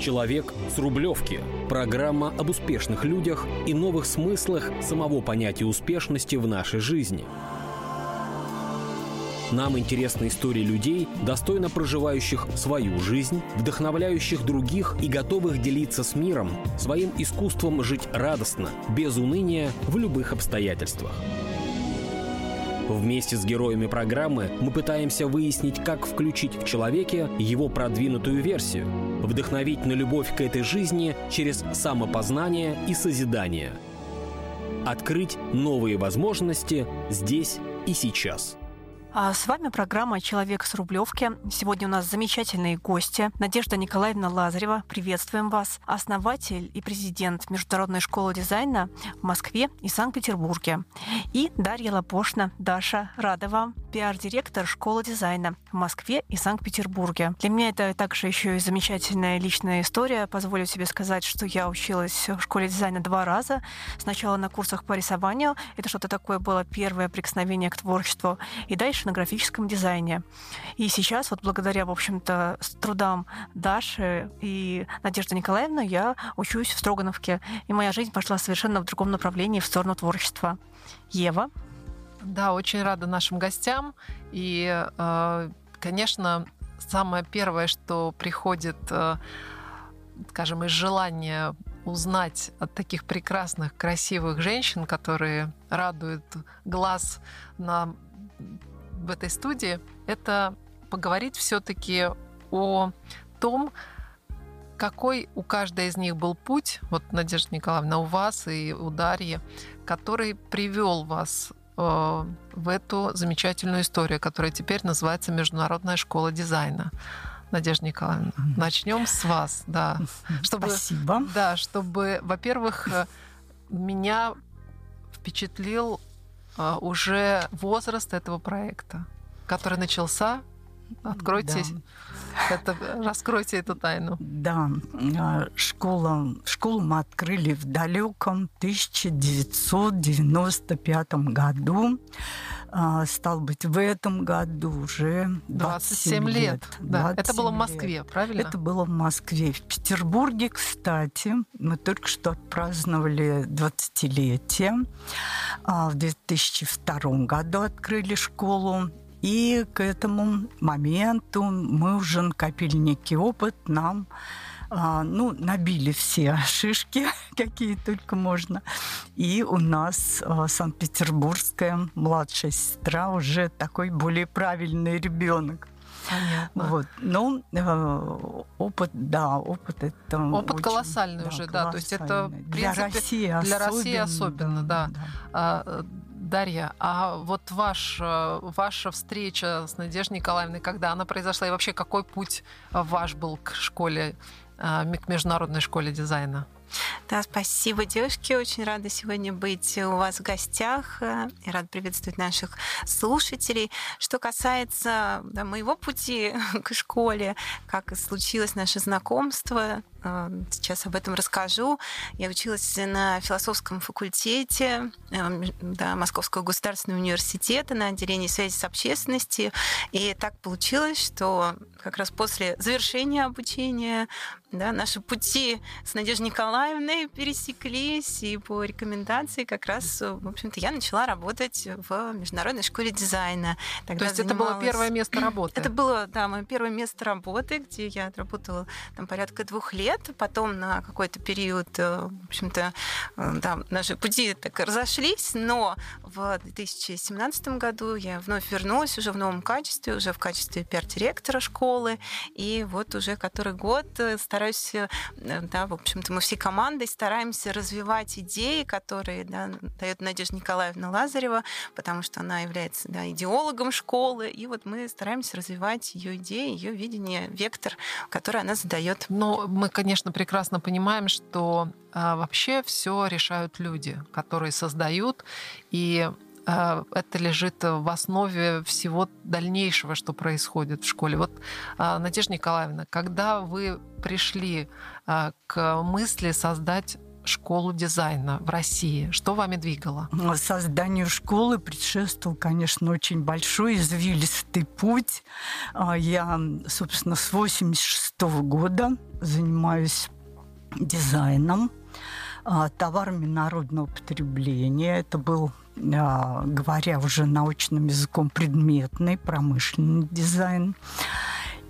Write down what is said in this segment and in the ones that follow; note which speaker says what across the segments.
Speaker 1: Человек с Рублевки. Программа об успешных людях и новых смыслах самого понятия успешности в нашей жизни. Нам интересны истории людей, достойно проживающих свою жизнь, вдохновляющих других и готовых делиться с миром своим искусством жить радостно, без уныния, в любых обстоятельствах. Вместе с героями программы мы пытаемся выяснить, как включить в человеке его продвинутую версию, вдохновить на любовь к этой жизни через самопознание и созидание. Открыть новые возможности здесь и сейчас.
Speaker 2: А с вами программа «Человек с Рублевки». Сегодня у нас замечательные гости. Надежда Николаевна Лазарева, приветствуем вас. Основатель и президент Международной школы дизайна в Москве и Санкт-Петербурге. И Дарья Лапошна. Даша, рада вам. Пиар-директор школы дизайна в Москве и Санкт-Петербурге. Для меня это также еще и замечательная личная история. Позволю себе сказать, что я училась в школе дизайна два раза. Сначала на курсах по рисованию. Это что-то такое было первое прикосновение к творчеству. И дальше на графическом дизайне. И сейчас, вот благодаря, в общем-то, трудам Даши и Надежды Николаевны, я учусь в Строгановке. И моя жизнь пошла совершенно в другом направлении, в сторону творчества. Ева?
Speaker 3: Да, очень рада нашим гостям. И, э, конечно, самое первое, что приходит, э, скажем, из желания узнать от таких прекрасных, красивых женщин, которые радуют глаз на в этой студии, это поговорить все-таки о том, какой у каждой из них был путь, вот Надежда Николаевна, у вас и у Дарьи, который привел вас э, в эту замечательную историю, которая теперь называется Международная школа дизайна. Надежда Николаевна, начнем с вас, да.
Speaker 4: Чтобы, Спасибо.
Speaker 3: Да, чтобы, во-первых, э, меня впечатлил уже возраст этого проекта, который начался. Откройте, да. это, раскройте эту тайну.
Speaker 4: Да, а, школа, школу мы открыли в далеком 1995 году. А, стал быть, в этом году уже 27,
Speaker 3: 27 лет. лет. Да. Это было в Москве,
Speaker 4: лет.
Speaker 3: правильно?
Speaker 4: Это было в Москве. В Петербурге, кстати, мы только что отпраздновали 20-летие. А, в 2002 году открыли школу. И к этому моменту мы уже накопили некий опыт, нам а, ну, набили все шишки, какие только можно. И у нас а, Санкт-Петербургская младшая сестра уже такой более правильный ребенок.
Speaker 3: Понятно.
Speaker 4: Вот. Ну, э, опыт, да, опыт это
Speaker 3: Опыт
Speaker 4: очень,
Speaker 3: колоссальный да, уже, да. То есть это, в принципе,
Speaker 4: для России особенно.
Speaker 3: Для России особенно, да. да. А, Дарья, а вот ваш, э, ваша встреча с Надеждой Николаевной, когда она произошла, и вообще какой путь ваш был к школе к Международной школе дизайна.
Speaker 2: Да, спасибо, девушки. Очень рада сегодня быть у вас в гостях э, и рад приветствовать наших слушателей. Что касается да, моего пути к школе, как случилось наше знакомство, сейчас об этом расскажу. Я училась на философском факультете э, да, Московского государственного университета на отделении связи с общественностью. И так получилось, что как раз после завершения обучения да, наши пути с Надеждой Николаевной пересеклись, и по рекомендации как раз, в общем-то, я начала работать в Международной школе дизайна.
Speaker 3: Тогда То есть занималась... это было первое место работы?
Speaker 2: Это было, да, мое первое место работы, где я отработала там порядка двух лет. Потом на какой-то период, э, в общем-то, э, да, наши пути так разошлись, но в 2017 году я вновь вернулась уже в новом качестве, уже в качестве пиар-директора школы, и вот уже который год стараюсь стараюсь, э, да, в общем-то, мы всей командой стараемся развивать идеи, которые да, дает Надежда Николаевна Лазарева, потому что она является да, идеологом школы, и вот мы стараемся развивать ее идеи, ее видение, вектор, который она задает.
Speaker 3: Но мы, конечно, прекрасно понимаем, что а, вообще все решают люди, которые создают, и а, это лежит в основе всего дальнейшего, что происходит в школе. Вот, а, Надежда Николаевна, когда вы пришли к мысли создать школу дизайна в России? Что вами двигало?
Speaker 4: Созданию школы предшествовал, конечно, очень большой извилистый путь. Я, собственно, с 86 года занимаюсь дизайном, а, товарами народного потребления. Это был а, говоря уже научным языком, предметный промышленный дизайн.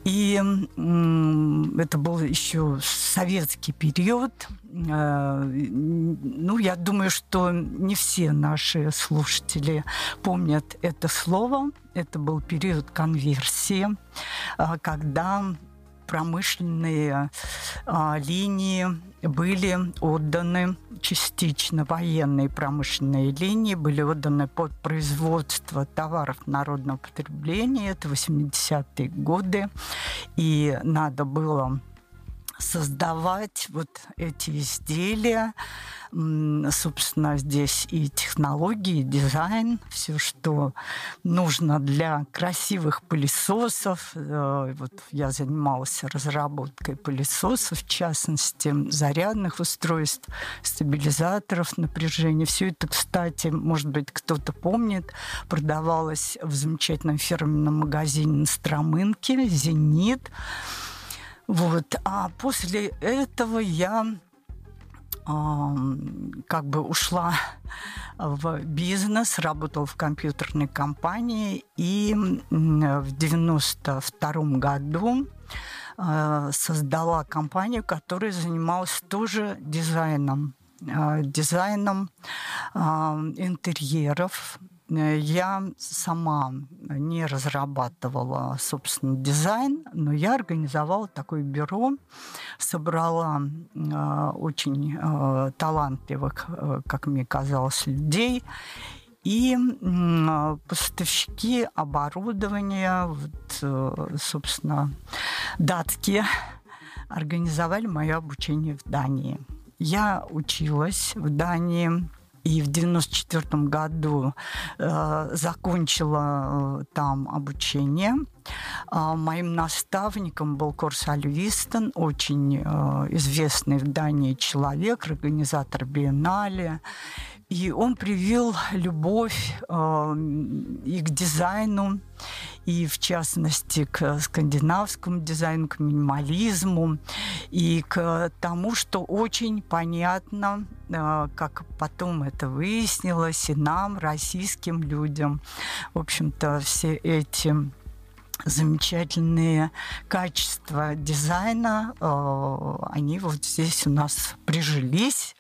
Speaker 4: И это был еще советский период. Э, ну, я думаю, что не все наши слушатели помнят это слово. Это был период конверсии, когда промышленные а, линии были отданы частично, военные промышленные линии были отданы под производство товаров народного потребления. Это 80-е годы. И надо было создавать вот эти изделия. Собственно, здесь и технологии, и дизайн, все, что нужно для красивых пылесосов. Э, вот я занималась разработкой пылесосов, в частности, зарядных устройств, стабилизаторов напряжения. Все это, кстати, может быть, кто-то помнит, продавалось в замечательном фирменном магазине на Стромынке «Зенит». Вот. А после этого я как бы ушла в бизнес, работала в компьютерной компании. И в 92 году а, создала компанию, которая занималась тоже дизайном. А, дизайном интерьеров, Э, я сама не разрабатывала, собственно, дизайн, но я организовала такое бюро, собрала э, очень э, талантливых, э, как мне казалось, людей, и э, поставщики оборудования, вот, э, собственно, датские, организовали мое обучение в Дании. Я училась в Дании и в 94 году э, закончила э, там обучение. Э, моим наставником был Корс Альвистон, очень э, известный в Дании человек, организатор биеннале. И он привил любовь э, и к дизайну, и в частности к скандинавскому дизайну, к минимализму, и к тому, что очень понятно, э, как потом это выяснилось, и нам, российским людям, в общем-то, все эти замечательные качества дизайна, э, они вот здесь у нас прижились.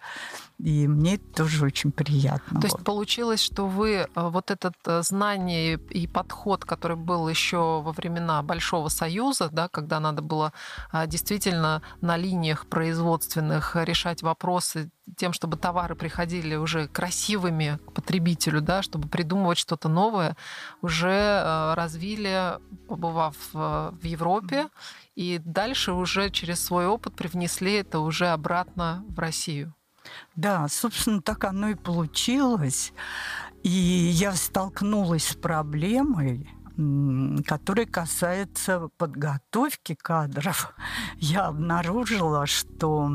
Speaker 4: И мне это тоже очень приятно.
Speaker 3: То есть получилось, что вы э, вот это э, знание и подход, который был еще во времена Большого Союза, да, когда надо было э, действительно на линиях производственных решать вопросы тем, чтобы товары приходили уже красивыми к потребителю, да, чтобы придумывать что-то новое, уже развили, побывав в Европе, и дальше уже через свой опыт привнесли это уже обратно в Россию.
Speaker 4: Да, собственно, так оно и получилось. И я столкнулась с проблемой, который касается подготовки кадров, я обнаружила, что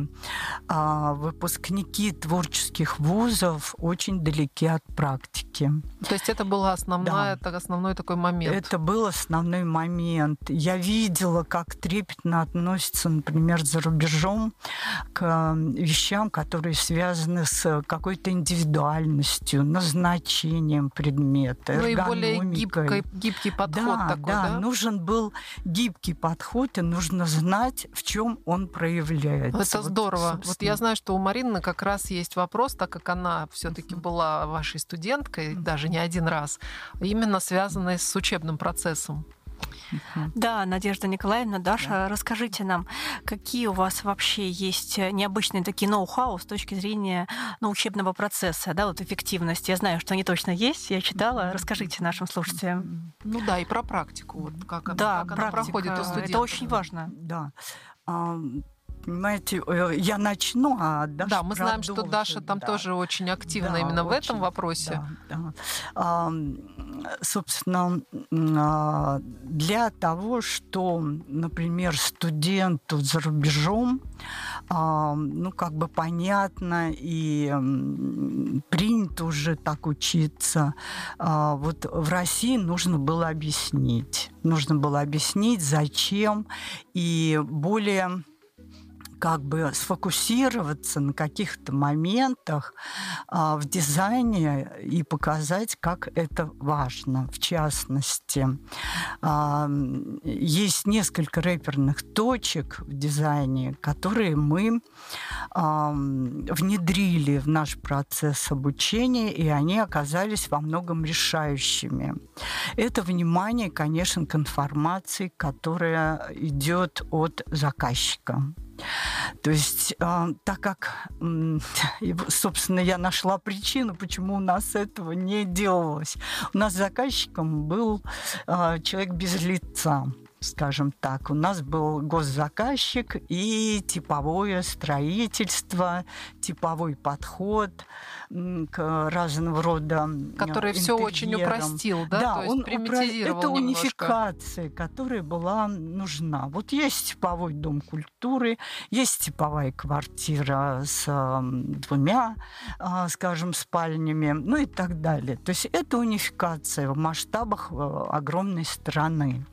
Speaker 4: а, выпускники творческих вузов очень далеки от практики.
Speaker 3: То есть это был основной, да. основной такой момент?
Speaker 4: Это был основной момент. Я видела, как трепетно относятся, например, за рубежом к вещам, которые связаны с какой-то индивидуальностью, назначением предмета, Ну и более
Speaker 3: гибкой, гибкий подход
Speaker 4: да,
Speaker 3: такой,
Speaker 4: да? Да, нужен был гибкий подход, и нужно знать, в чем он проявляется.
Speaker 3: Это вот, здорово. Собственно. Вот я знаю, что у Марины как раз есть вопрос, так как она все-таки была вашей студенткой, даже не один раз, именно связанный с учебным процессом.
Speaker 2: Да, Надежда Николаевна, Даша, да. расскажите нам, какие у вас вообще есть необычные такие ноу-хау с точки зрения ну, учебного процесса, да, вот эффективности. Я знаю, что они точно есть, я читала. Расскажите нашим слушателям.
Speaker 3: Ну да, и про практику, вот как, да, как она проходит у студентов.
Speaker 2: Это очень важно.
Speaker 4: Да понимаете, э, я начну, а Даша
Speaker 3: Да, мы знаем, что Даша там да. тоже очень активна да, именно очень, в этом вопросе. Да, да.
Speaker 4: А, собственно, а, для того, что, например, студенту за рубежом ну, как бы понятно и принято уже так учиться. А, вот в России нужно было объяснить. Нужно было объяснить, зачем, и более как бы сфокусироваться на каких-то моментах а, в дизайне и показать, как это важно. В частности, а, есть несколько рэперных точек в дизайне, которые мы а, внедрили в наш процесс обучения, и они оказались во многом решающими. Это внимание, конечно, к информации, которая идет от заказчика. То есть, э, так как, э, собственно, я нашла причину, почему у нас этого не делалось. У нас заказчиком был э, человек без лица скажем так. У нас был госзаказчик и типовое строительство, типовой подход к разного рода
Speaker 3: Который все очень упростил, да?
Speaker 4: Да, То он примитизировал Это
Speaker 3: немножко.
Speaker 4: унификация, которая была нужна. Вот есть типовой дом культуры, есть типовая квартира с двумя, а, скажем, спальнями, ну и так далее. То есть это унификация в масштабах э, огромной страны.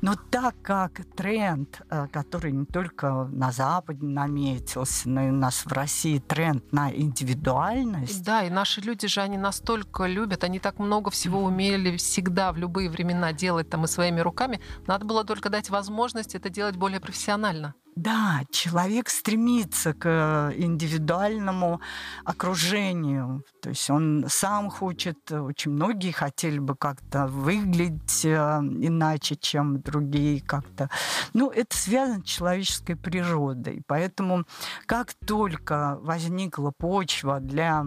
Speaker 4: Но так как тренд, э, который не только на Западе наметился, но и у нас в России тренд на индивидуальность.
Speaker 3: Да, и наши люди же, они настолько любят, они так много всего умели всегда в любые времена делать там и своими руками. Надо было только дать возможность это делать более профессионально.
Speaker 4: Да, человек стремится к э, индивидуальному окружению. То есть он сам хочет, очень многие хотели бы как-то выглядеть э, иначе, чем другие как-то. Ну, это связано с человеческой природой. Поэтому как только возникла почва для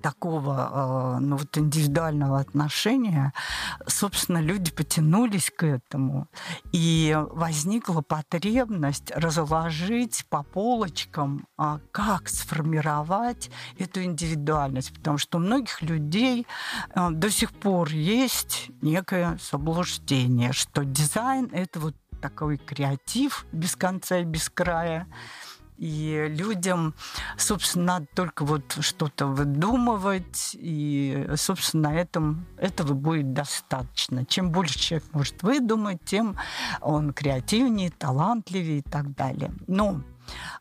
Speaker 4: такого э, ну, вот индивидуального отношения, собственно, люди потянулись к этому. И возникла потребность разложить по полочкам, а, как сформировать эту индивидуальность. Потому что у многих людей э, до сих пор есть некое заблуждение, что дизайн — это вот такой креатив без конца и без края. И людям, собственно, надо только вот что-то выдумывать, и, собственно, этом, этого будет достаточно. Чем больше человек может выдумать, тем он креативнее, талантливее и так далее. Но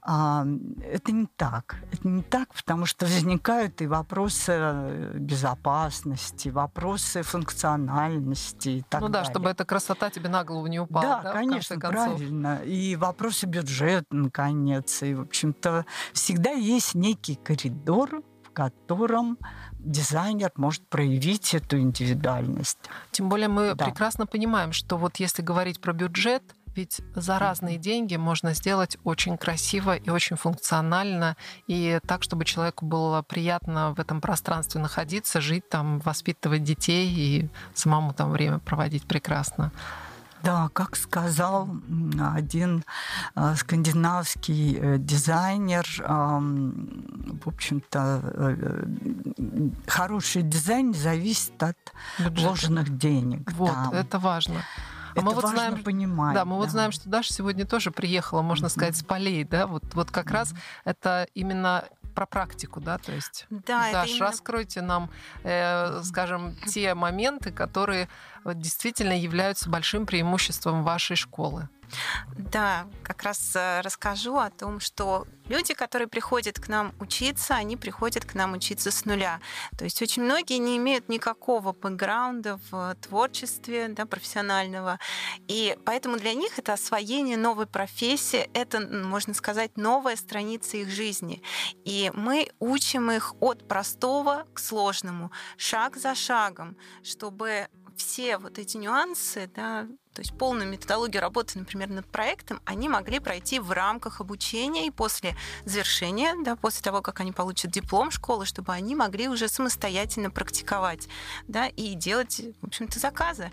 Speaker 4: это не так. Это не так, потому что возникают и вопросы э, безопасности, вопросы функциональности и так
Speaker 3: ну,
Speaker 4: далее.
Speaker 3: Ну да, чтобы эта красота тебе на голову не упала.
Speaker 4: Да,
Speaker 3: да
Speaker 4: конечно, правильно. И вопросы бюджета, наконец. И, в общем-то, всегда есть некий коридор, в котором дизайнер может проявить эту индивидуальность.
Speaker 3: Тем более мы да. прекрасно понимаем, что вот если говорить про бюджет, ведь за разные деньги можно сделать очень красиво и очень функционально, и так, чтобы человеку было приятно в этом пространстве находиться, жить там, воспитывать детей и самому там время проводить прекрасно.
Speaker 4: Да, как сказал один э, скандинавский э, дизайнер, э, в общем-то, э, хороший дизайн зависит от Бюджета. вложенных денег.
Speaker 3: Вот, да. это важно.
Speaker 4: А мы вот знаем, понимать.
Speaker 3: Да, мы да. вот знаем, что Даша сегодня тоже приехала, можно сказать, с полей, да, вот, вот как раз это именно про практику, да, то есть.
Speaker 5: Да,
Speaker 3: Даш, именно... раскройте нам, э, скажем, те моменты, которые действительно являются большим преимуществом вашей школы.
Speaker 5: Да, как раз э, расскажу о том, что люди, которые приходят к нам учиться, они приходят к нам учиться с нуля. То есть очень многие не имеют никакого бэкграунда в творчестве да, профессионального. И поэтому для них это освоение новой профессии, это, можно сказать, новая страница их жизни. И мы учим их от простого к сложному, шаг за шагом, чтобы все вот эти нюансы, да, то есть полную методологию работы, например, над проектом, они могли пройти в рамках обучения и после завершения, да, после того, как они получат диплом школы, чтобы они могли уже самостоятельно практиковать да, и делать, в общем-то, заказы.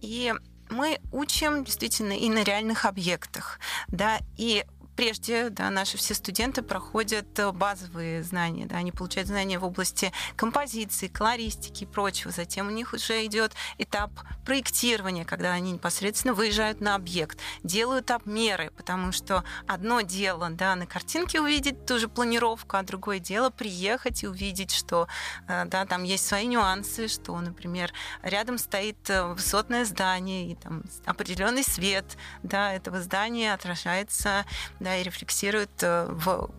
Speaker 5: И мы учим действительно и на реальных объектах, да, и прежде да, наши все студенты проходят базовые знания. Да, они получают знания в области композиции, колористики и прочего. Затем у них уже идет этап проектирования, когда они непосредственно выезжают на объект, делают обмеры, потому что одно дело да, на картинке увидеть ту же планировку, а другое дело приехать и увидеть, что да, там есть свои нюансы, что, например, рядом стоит высотное здание и там определенный свет да, этого здания отражается да, и рефлексирует э, в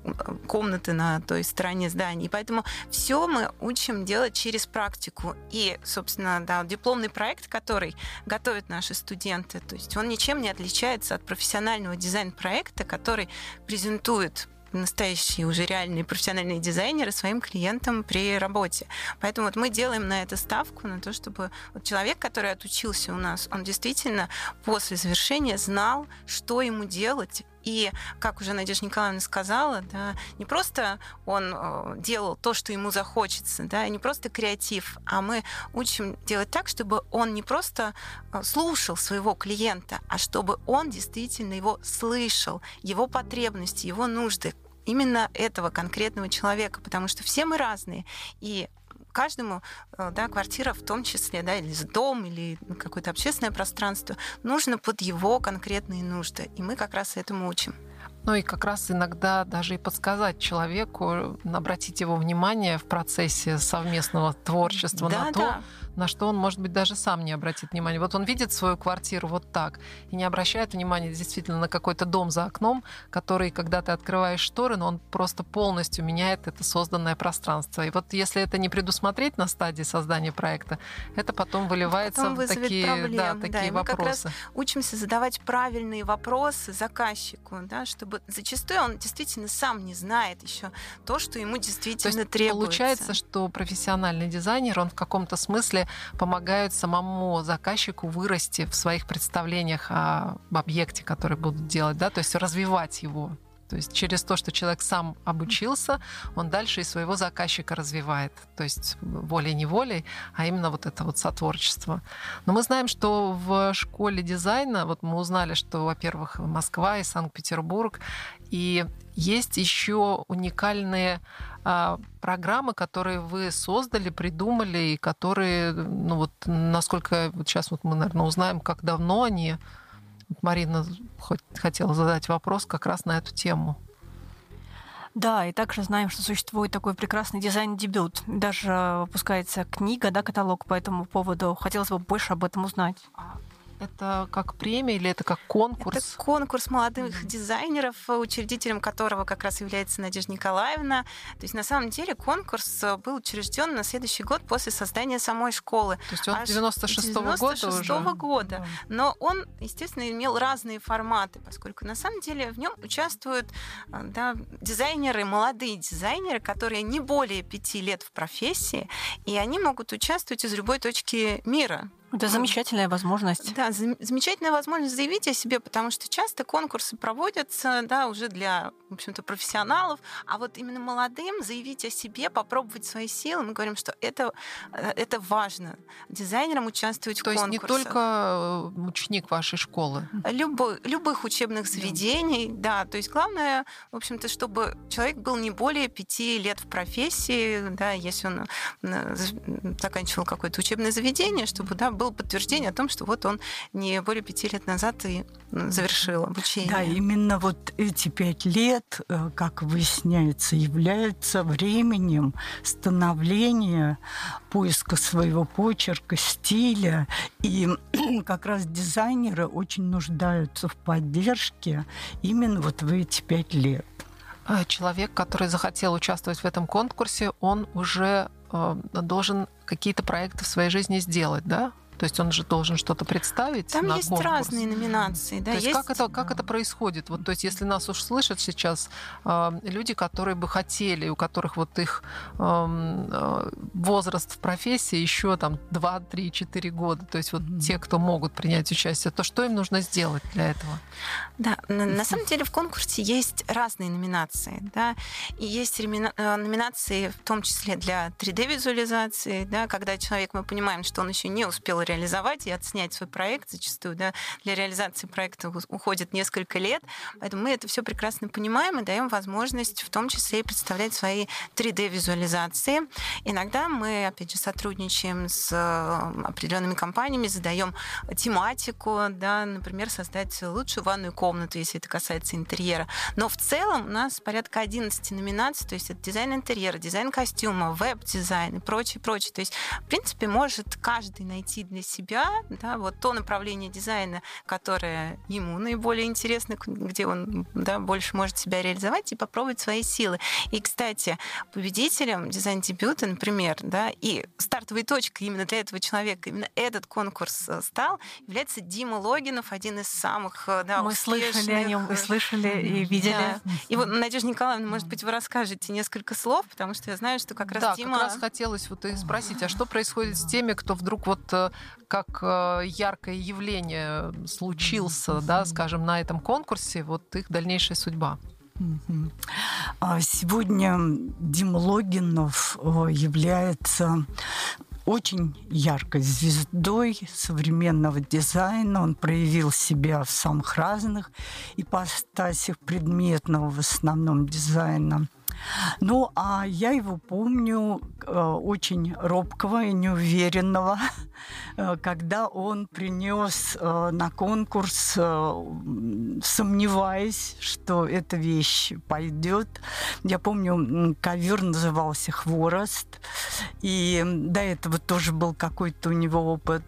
Speaker 5: комнаты на той стороне здания. И поэтому все мы учим делать через практику. И, собственно, да, дипломный проект, который готовят наши студенты, то есть он ничем не отличается от профессионального дизайн-проекта, который презентует настоящие уже реальные профессиональные дизайнеры своим клиентам при работе. Поэтому вот мы делаем на это ставку, на то, чтобы вот человек, который отучился у нас, он действительно после завершения знал, что ему делать, и, как уже Надежда Николаевна сказала, да, не просто он э, делал то, что ему захочется, да, не просто креатив, а мы учим делать так, чтобы он не просто э, слушал своего клиента, а чтобы он действительно его слышал, его потребности, его нужды, именно этого конкретного человека, потому что все мы разные, и каждому, э, да, квартира в том числе, да, или дом, или какое-то общественное пространство, нужно под его конкретные нужды. И мы как раз этому учим.
Speaker 3: Ну и как раз иногда даже и подсказать человеку, обратить его внимание в процессе совместного творчества да, на то, да на что он, может быть, даже сам не обратит внимания. Вот он видит свою квартиру вот так и не обращает внимания действительно на какой-то дом за окном, который, когда ты открываешь шторы, но он просто полностью меняет это созданное пространство. И вот если это не предусмотреть на стадии создания проекта, это потом выливается потом в такие, проблем, да, такие да, и мы вопросы. как раз
Speaker 5: учимся задавать правильные вопросы заказчику, да, чтобы зачастую он действительно сам не знает еще то, что ему действительно то есть требуется.
Speaker 3: Получается, что профессиональный дизайнер, он в каком-то смысле помогают самому заказчику вырасти в своих представлениях об объекте, который будут делать, да, то есть развивать его. То есть через то, что человек сам обучился, он дальше и своего заказчика развивает. То есть волей-неволей, а именно вот это вот сотворчество. Но мы знаем, что в школе дизайна, вот мы узнали, что, во-первых, Москва и Санкт-Петербург, и есть еще уникальные а, программы, которые вы создали, придумали, и которые, ну вот, насколько вот сейчас вот мы, наверное, узнаем, как давно они. Марина хотела задать вопрос как раз на эту тему.
Speaker 2: Да, и также знаем, что существует такой прекрасный дизайн-дебют. Даже выпускается книга, да, каталог по этому поводу. Хотелось бы больше об этом узнать.
Speaker 3: Это как премия или это как конкурс?
Speaker 5: Это конкурс молодых mm-hmm. дизайнеров, учредителем которого как раз является Надежда Николаевна. То есть на самом деле конкурс э, был учрежден на следующий год после создания самой школы.
Speaker 3: То есть он 96-го 96
Speaker 5: года уже? года. Mm-hmm. Но он, естественно, имел разные форматы, поскольку на самом деле в нем участвуют э, да, дизайнеры, молодые дизайнеры, которые не более пяти лет в профессии, и они могут участвовать из любой точки мира.
Speaker 2: Это замечательная возможность.
Speaker 5: Да, замечательная возможность заявить о себе, потому что часто конкурсы проводятся да, уже для, в общем-то, профессионалов, а вот именно молодым заявить о себе, попробовать свои силы, мы говорим, что это, э, это важно. Дизайнерам участвовать
Speaker 3: То
Speaker 5: в конкурсах.
Speaker 3: То есть не только э, ученик вашей школы?
Speaker 5: Любой, любых учебных заведений, да. да. То есть главное, в общем-то, чтобы человек был не более пяти лет в профессии, да, если он э, заканчивал какое-то учебное заведение, чтобы да, был было подтверждение о том, что вот он не более пяти лет назад и завершил обучение.
Speaker 4: Да, именно вот эти пять лет, э, как выясняется, являются временем становления, поиска своего почерка, стиля. И как раз дизайнеры очень нуждаются в поддержке именно вот в эти пять лет.
Speaker 3: А человек, который захотел участвовать в этом конкурсе, он уже э, должен какие-то проекты в своей жизни сделать, да? То есть он же должен что-то представить.
Speaker 5: Там
Speaker 3: на
Speaker 5: есть
Speaker 3: конкурс.
Speaker 5: разные номинации. Да,
Speaker 3: то есть, есть... Как, это, как это происходит? Вот, то есть если нас уж слышат сейчас э, люди, которые бы хотели, у которых вот их эм, э, возраст в профессии еще там 2, 3, 4 года, то есть вот mm-hmm. те, кто могут принять участие, то что им нужно сделать для этого?
Speaker 5: Да, на, на самом деле в конкурсе есть разные номинации. Да, и есть э, номинации в том числе для 3D-визуализации, да, когда человек, мы понимаем, что он еще не успел реализовать и отснять свой проект. Зачастую да, для реализации проекта уходит несколько лет. Поэтому мы это все прекрасно понимаем и даем возможность в том числе и представлять свои 3D-визуализации. Иногда мы, опять же, сотрудничаем с э, определенными компаниями, задаем тематику, да, например, создать лучшую ванную комнату, если это касается интерьера. Но в целом у нас порядка 11 номинаций, то есть это дизайн интерьера, дизайн костюма, веб-дизайн и прочее, прочее. То есть, в принципе, может каждый найти для себя да, вот то направление дизайна, которое ему наиболее интересно, где он да, больше может себя реализовать и попробовать свои силы. И, кстати, победителем дизайн-дебюта, например, да, и стартовой точкой именно для этого человека, именно этот конкурс э, стал, является Дима Логинов, один из самых э, да,
Speaker 2: Мы
Speaker 5: успешных...
Speaker 2: слышали о нем, и слышали, и видели. Да.
Speaker 5: И вот, Надежда Николаевна, может быть, вы расскажете несколько слов, потому что я знаю, что как раз
Speaker 3: да,
Speaker 5: Дима...
Speaker 3: как раз хотелось вот и спросить, а что происходит с теми, кто вдруг вот э, как яркое явление случился, да, скажем, на этом конкурсе, вот их дальнейшая судьба?
Speaker 4: А сегодня Дима Логинов является очень яркой звездой современного дизайна. Он проявил себя в самых разных ипостасях предметного в основном дизайна. Ну, а я его помню э, очень робкого и неуверенного, э, когда он принес э, на конкурс, сомневаясь, что эта вещь пойдет. Я помню, ковер назывался «Хворост», и до этого тоже был какой-то у него опыт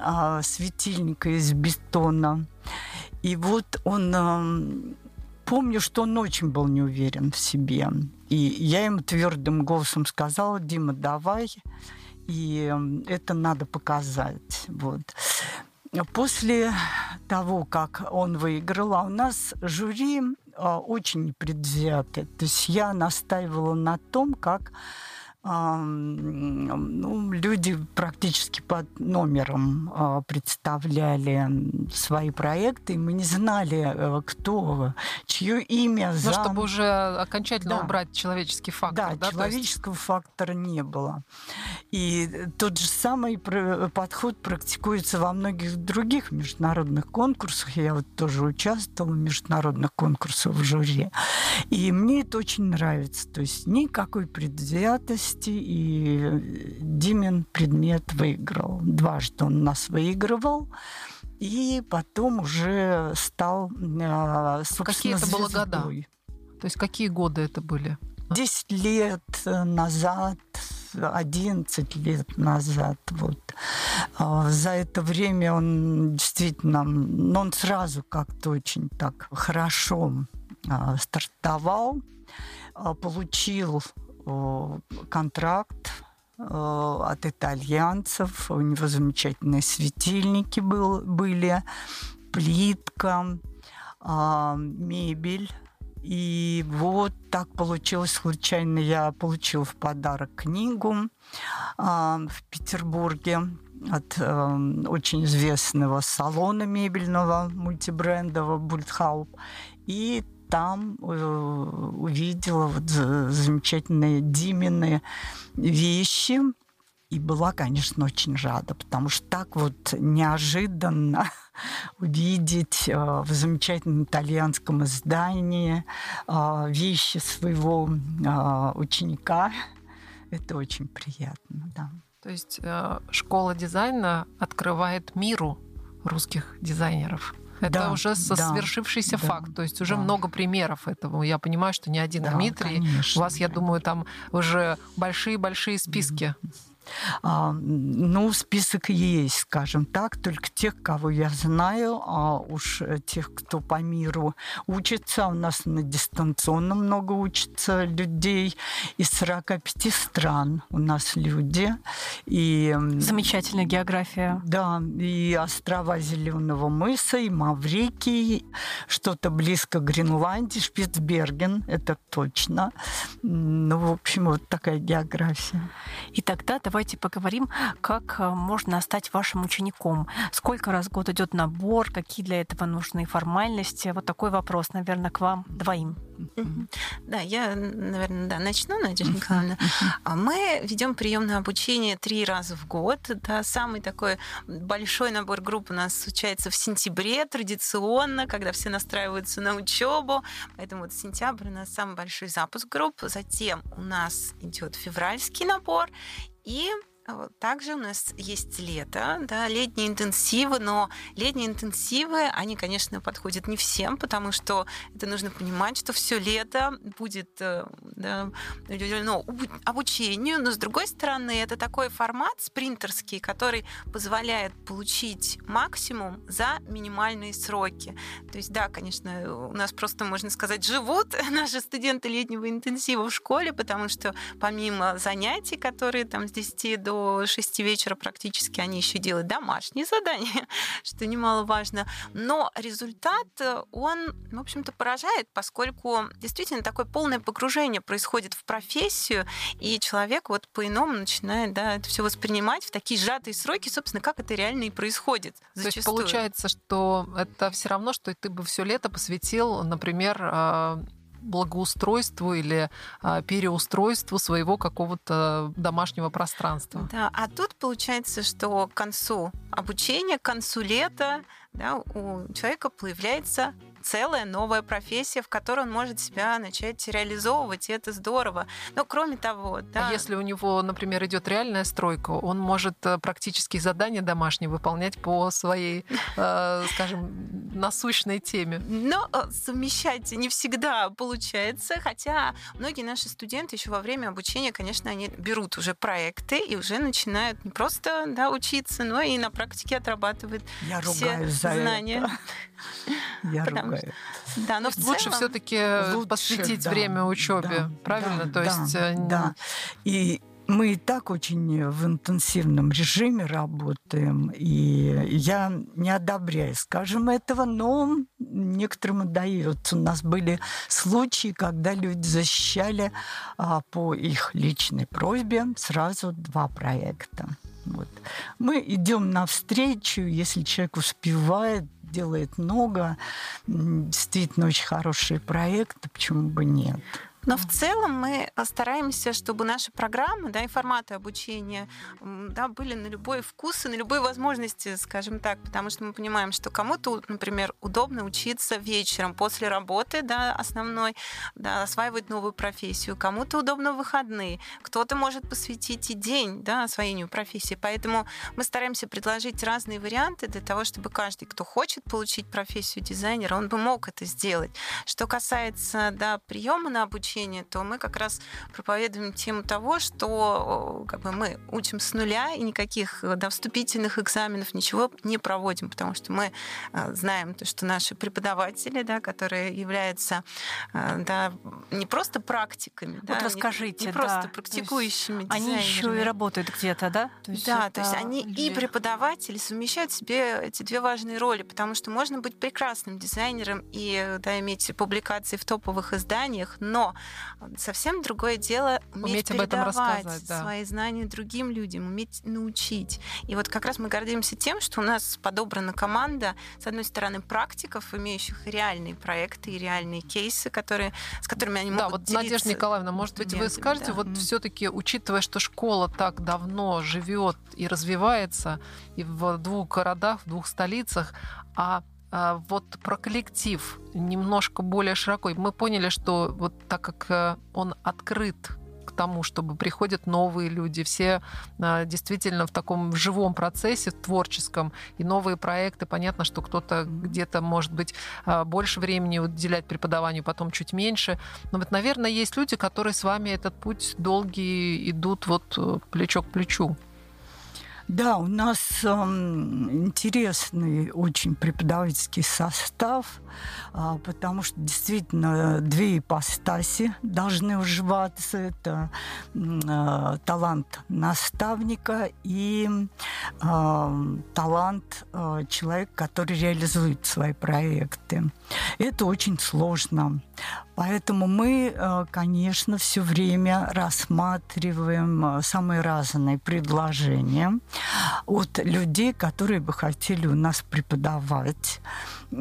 Speaker 4: а, светильника из бетона. И вот он помню, что он очень был не уверен в себе. И я ему твердым голосом сказала, Дима, давай, и это надо показать. Вот. После того, как он выиграл, а у нас жюри а, очень предвзятое. То есть я настаивала на том, как ну, люди практически под номером а, представляли свои проекты, и мы не знали, э, кто, чье имя.
Speaker 3: Зам... Ну, чтобы уже окончательно да. убрать человеческий фактор.
Speaker 4: Да, да человеческого есть... фактора не было. И тот же самый подход практикуется во многих других международных конкурсах. Я вот тоже участвовала в международных конкурсах в жюри. И мне это очень нравится. То есть никакой предвзятости области, и Димин предмет выиграл. Дважды он нас выигрывал. И потом уже стал,
Speaker 3: а, собственно, Какие это было года? То есть какие годы это были?
Speaker 4: Десять лет назад, 11 лет назад. Вот. А, за это время он действительно, ну, он сразу как-то очень так хорошо а, стартовал, получил контракт э, от итальянцев. У него замечательные светильники был, были, плитка, а, мебель. И вот так получилось случайно. Я получила в подарок книгу в Петербурге от э, очень известного салона мебельного мультибрендового Бультхауп. И там э, увидела вот замечательные Димины вещи. И была, конечно, очень рада, потому что так вот неожиданно увидеть э, в замечательном итальянском издании э, вещи своего ученика. Это очень приятно, да.
Speaker 3: То есть школа дизайна открывает миру русских дизайнеров. Это да, уже со да, свершившийся да, факт. То есть уже да. много примеров этого. Я понимаю, что не один да, Дмитрий. Конечно, У вас, я думаю, там уже большие-большие списки.
Speaker 4: А, ну, список есть, скажем так, только тех, кого я знаю, а уж тех, кто по миру учится. У нас на дистанционном много учится людей из 45 стран у нас люди.
Speaker 2: И, Замечательная география.
Speaker 4: Да, и острова Зеленого мыса, и Маврикий, что-то близко к Гренландии, Шпицберген, это точно. Ну, в общем, вот такая география.
Speaker 2: И тогда-то давайте поговорим, как э, можно стать вашим учеником. Сколько раз в год идет набор, какие для этого нужны формальности? Вот такой вопрос, наверное, к вам двоим.
Speaker 5: Да, я, наверное, да, начну, Надежда Николаевна. А мы ведем приемное обучение три раза в год. Да, самый такой большой набор групп у нас случается в сентябре традиционно, когда все настраиваются на учебу. Поэтому вот сентябрь у нас самый большой запуск групп. Затем у нас идет февральский набор. И также у нас есть лето, да, летние интенсивы, но летние интенсивы, они, конечно, подходят не всем, потому что это нужно понимать, что все лето будет э, да, уделено обучению, но с другой стороны, это такой формат спринтерский, который позволяет получить максимум за минимальные сроки. То есть, да, конечно, у нас просто, можно сказать, живут наши студенты летнего интенсива в школе, потому что помимо занятий, которые там с 10 до до 6 вечера практически они еще делают домашние задания, что немаловажно. Но результат, э, он, в общем-то, поражает, поскольку действительно такое полное погружение происходит в профессию, и человек вот по-иному начинает да, это все воспринимать в такие сжатые сроки, собственно, как это реально и происходит.
Speaker 3: Зачастую. То есть получается, что это все равно, что ты бы все лето посвятил, например, а, благоустройству или а, переустройству своего какого-то домашнего пространства.
Speaker 5: Да, а тут получается, что к концу обучения, к концу лета да, у человека появляется целая новая профессия, в которой он может себя начать реализовывать, и это здорово. Но кроме того, да.
Speaker 3: А если у него, например, идет реальная стройка, он может э, практически задания домашние выполнять по своей, э, скажем, насущной теме.
Speaker 5: Но э, совмещать не всегда получается, хотя многие наши студенты еще во время обучения, конечно, они берут уже проекты и уже начинают не просто да, учиться, но и на практике отрабатывают Я все знания.
Speaker 4: Я Потому
Speaker 3: помогает. Да, но в лучше целом... все-таки посвятить да, время учебе, да, правильно? Да, То есть
Speaker 4: да, э, да. И мы и так очень в интенсивном режиме работаем, и я не одобряю, скажем, этого, но некоторым удается. У нас были случаи, когда люди защищали а, по их личной просьбе сразу два проекта. Вот. Мы идем навстречу, если человек успевает, делает много, действительно очень хорошие проекты, почему бы нет.
Speaker 5: Но в целом мы стараемся, чтобы наши программы да, и форматы обучения да, были на любой вкус и на любые возможности, скажем так, потому что мы понимаем, что кому-то, например, удобно учиться вечером после работы да, основной, да, осваивать новую профессию, кому-то удобно в выходные, кто-то может посвятить и день да, освоению профессии. Поэтому мы стараемся предложить разные варианты для того, чтобы каждый, кто хочет получить профессию дизайнера, он бы мог это сделать. Что касается да, приема на обучение, обучения, то мы как раз проповедуем тему того, что как бы, мы учим с нуля и никаких да, вступительных экзаменов, ничего не проводим, потому что мы э, знаем, то, что наши преподаватели, да, которые являются э, да, не просто практиками,
Speaker 2: вот да, расскажите,
Speaker 5: не, не просто да, практикующими
Speaker 2: Они еще и работают где-то, да?
Speaker 5: То есть да, то есть они и преподаватели совмещают в себе эти две важные роли, потому что можно быть прекрасным дизайнером и да, иметь публикации в топовых изданиях, но совсем другое дело уметь, уметь об этом рассказать, да. свои знания другим людям, уметь научить. И вот как раз мы гордимся тем, что у нас подобрана команда, с одной стороны, практиков, имеющих реальные проекты и реальные кейсы, которые, с которыми они
Speaker 3: да,
Speaker 5: могут
Speaker 3: вот, делиться. Надежда Николаевна, может быть, вы скажете, да. вот mm. все-таки, учитывая, что школа так давно живет и развивается, и в двух городах, в двух столицах, а, вот про коллектив немножко более широко. Мы поняли, что вот так как э, он открыт к тому, чтобы приходят новые люди, все а, действительно в таком живом процессе, творческом, и новые проекты. Понятно, что кто-то где-то, может быть, а, больше времени уделять преподаванию, потом чуть меньше. Но вот, наверное, есть люди, которые с вами этот путь долгий идут вот э, плечо к плечу.
Speaker 4: Да, у нас э, интересный очень преподавательский состав, э, потому что действительно две ипостаси должны уживаться. Это э, талант наставника и э, талант э, человека, который реализует свои проекты. Это очень сложно. Поэтому мы, э, конечно, все время рассматриваем э, самые разные предложения от людей, которые бы хотели у нас преподавать.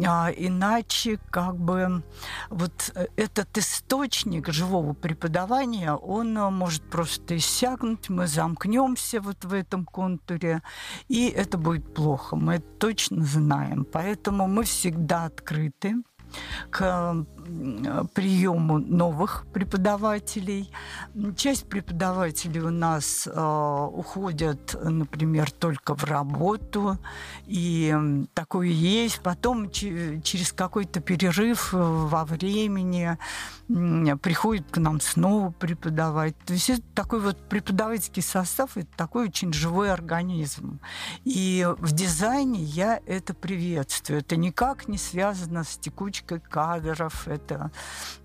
Speaker 4: А, иначе как бы вот э, этот источник живого преподавания, он может просто иссякнуть, мы замкнемся вот в этом контуре, и это будет плохо. Мы это точно знаем. Поэтому мы всегда открыты к приему новых преподавателей. Часть преподавателей у нас э, уходят, например, только в работу, и такое есть. Потом через какой-то перерыв во времени приходит к нам снова преподавать. То есть это такой вот преподавательский состав, это такой очень живой организм. И в дизайне я это приветствую. Это никак не связано с текучкой кадров, это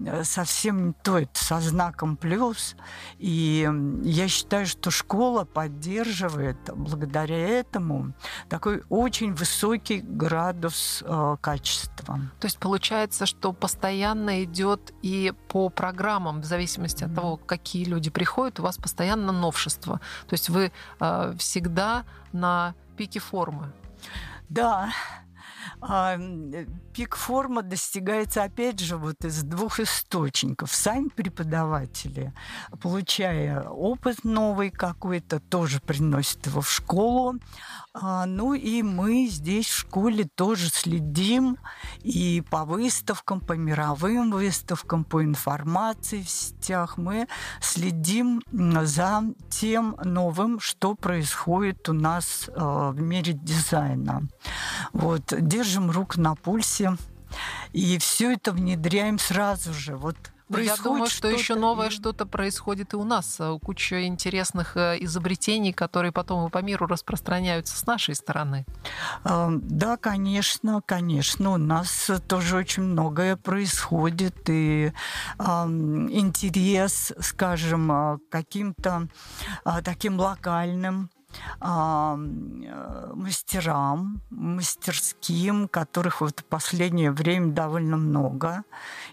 Speaker 4: э, совсем не то, это со знаком плюс. И я считаю, что школа поддерживает благодаря этому такой очень высокий градус э, качества.
Speaker 3: То есть получается, что постоянно идет и по программам, в зависимости от того, какие люди приходят, у вас постоянно новшество. То есть вы э, всегда на пике формы.
Speaker 4: Да, а, пик формы достигается, опять же, вот из двух источников. Сами преподаватели, получая опыт новый какой-то, тоже приносят его в школу. А, ну и мы здесь в школе тоже следим и по выставкам, по мировым выставкам, по информации в сетях. Мы следим за тем новым, что происходит у нас а, в мире дизайна. Вот, держим руку на пульсе и все это внедряем сразу же. Вот
Speaker 3: происходит. Я думаю, что еще новое что-то происходит и у нас. Э, куча интересных э, изобретений, которые потом и по миру распространяются с нашей стороны.
Speaker 4: Да, конечно, конечно. У нас тоже очень многое происходит. И интерес, скажем, э, каким-то таким локальным э, мастерам, мастерским, которых вот в последнее время довольно много.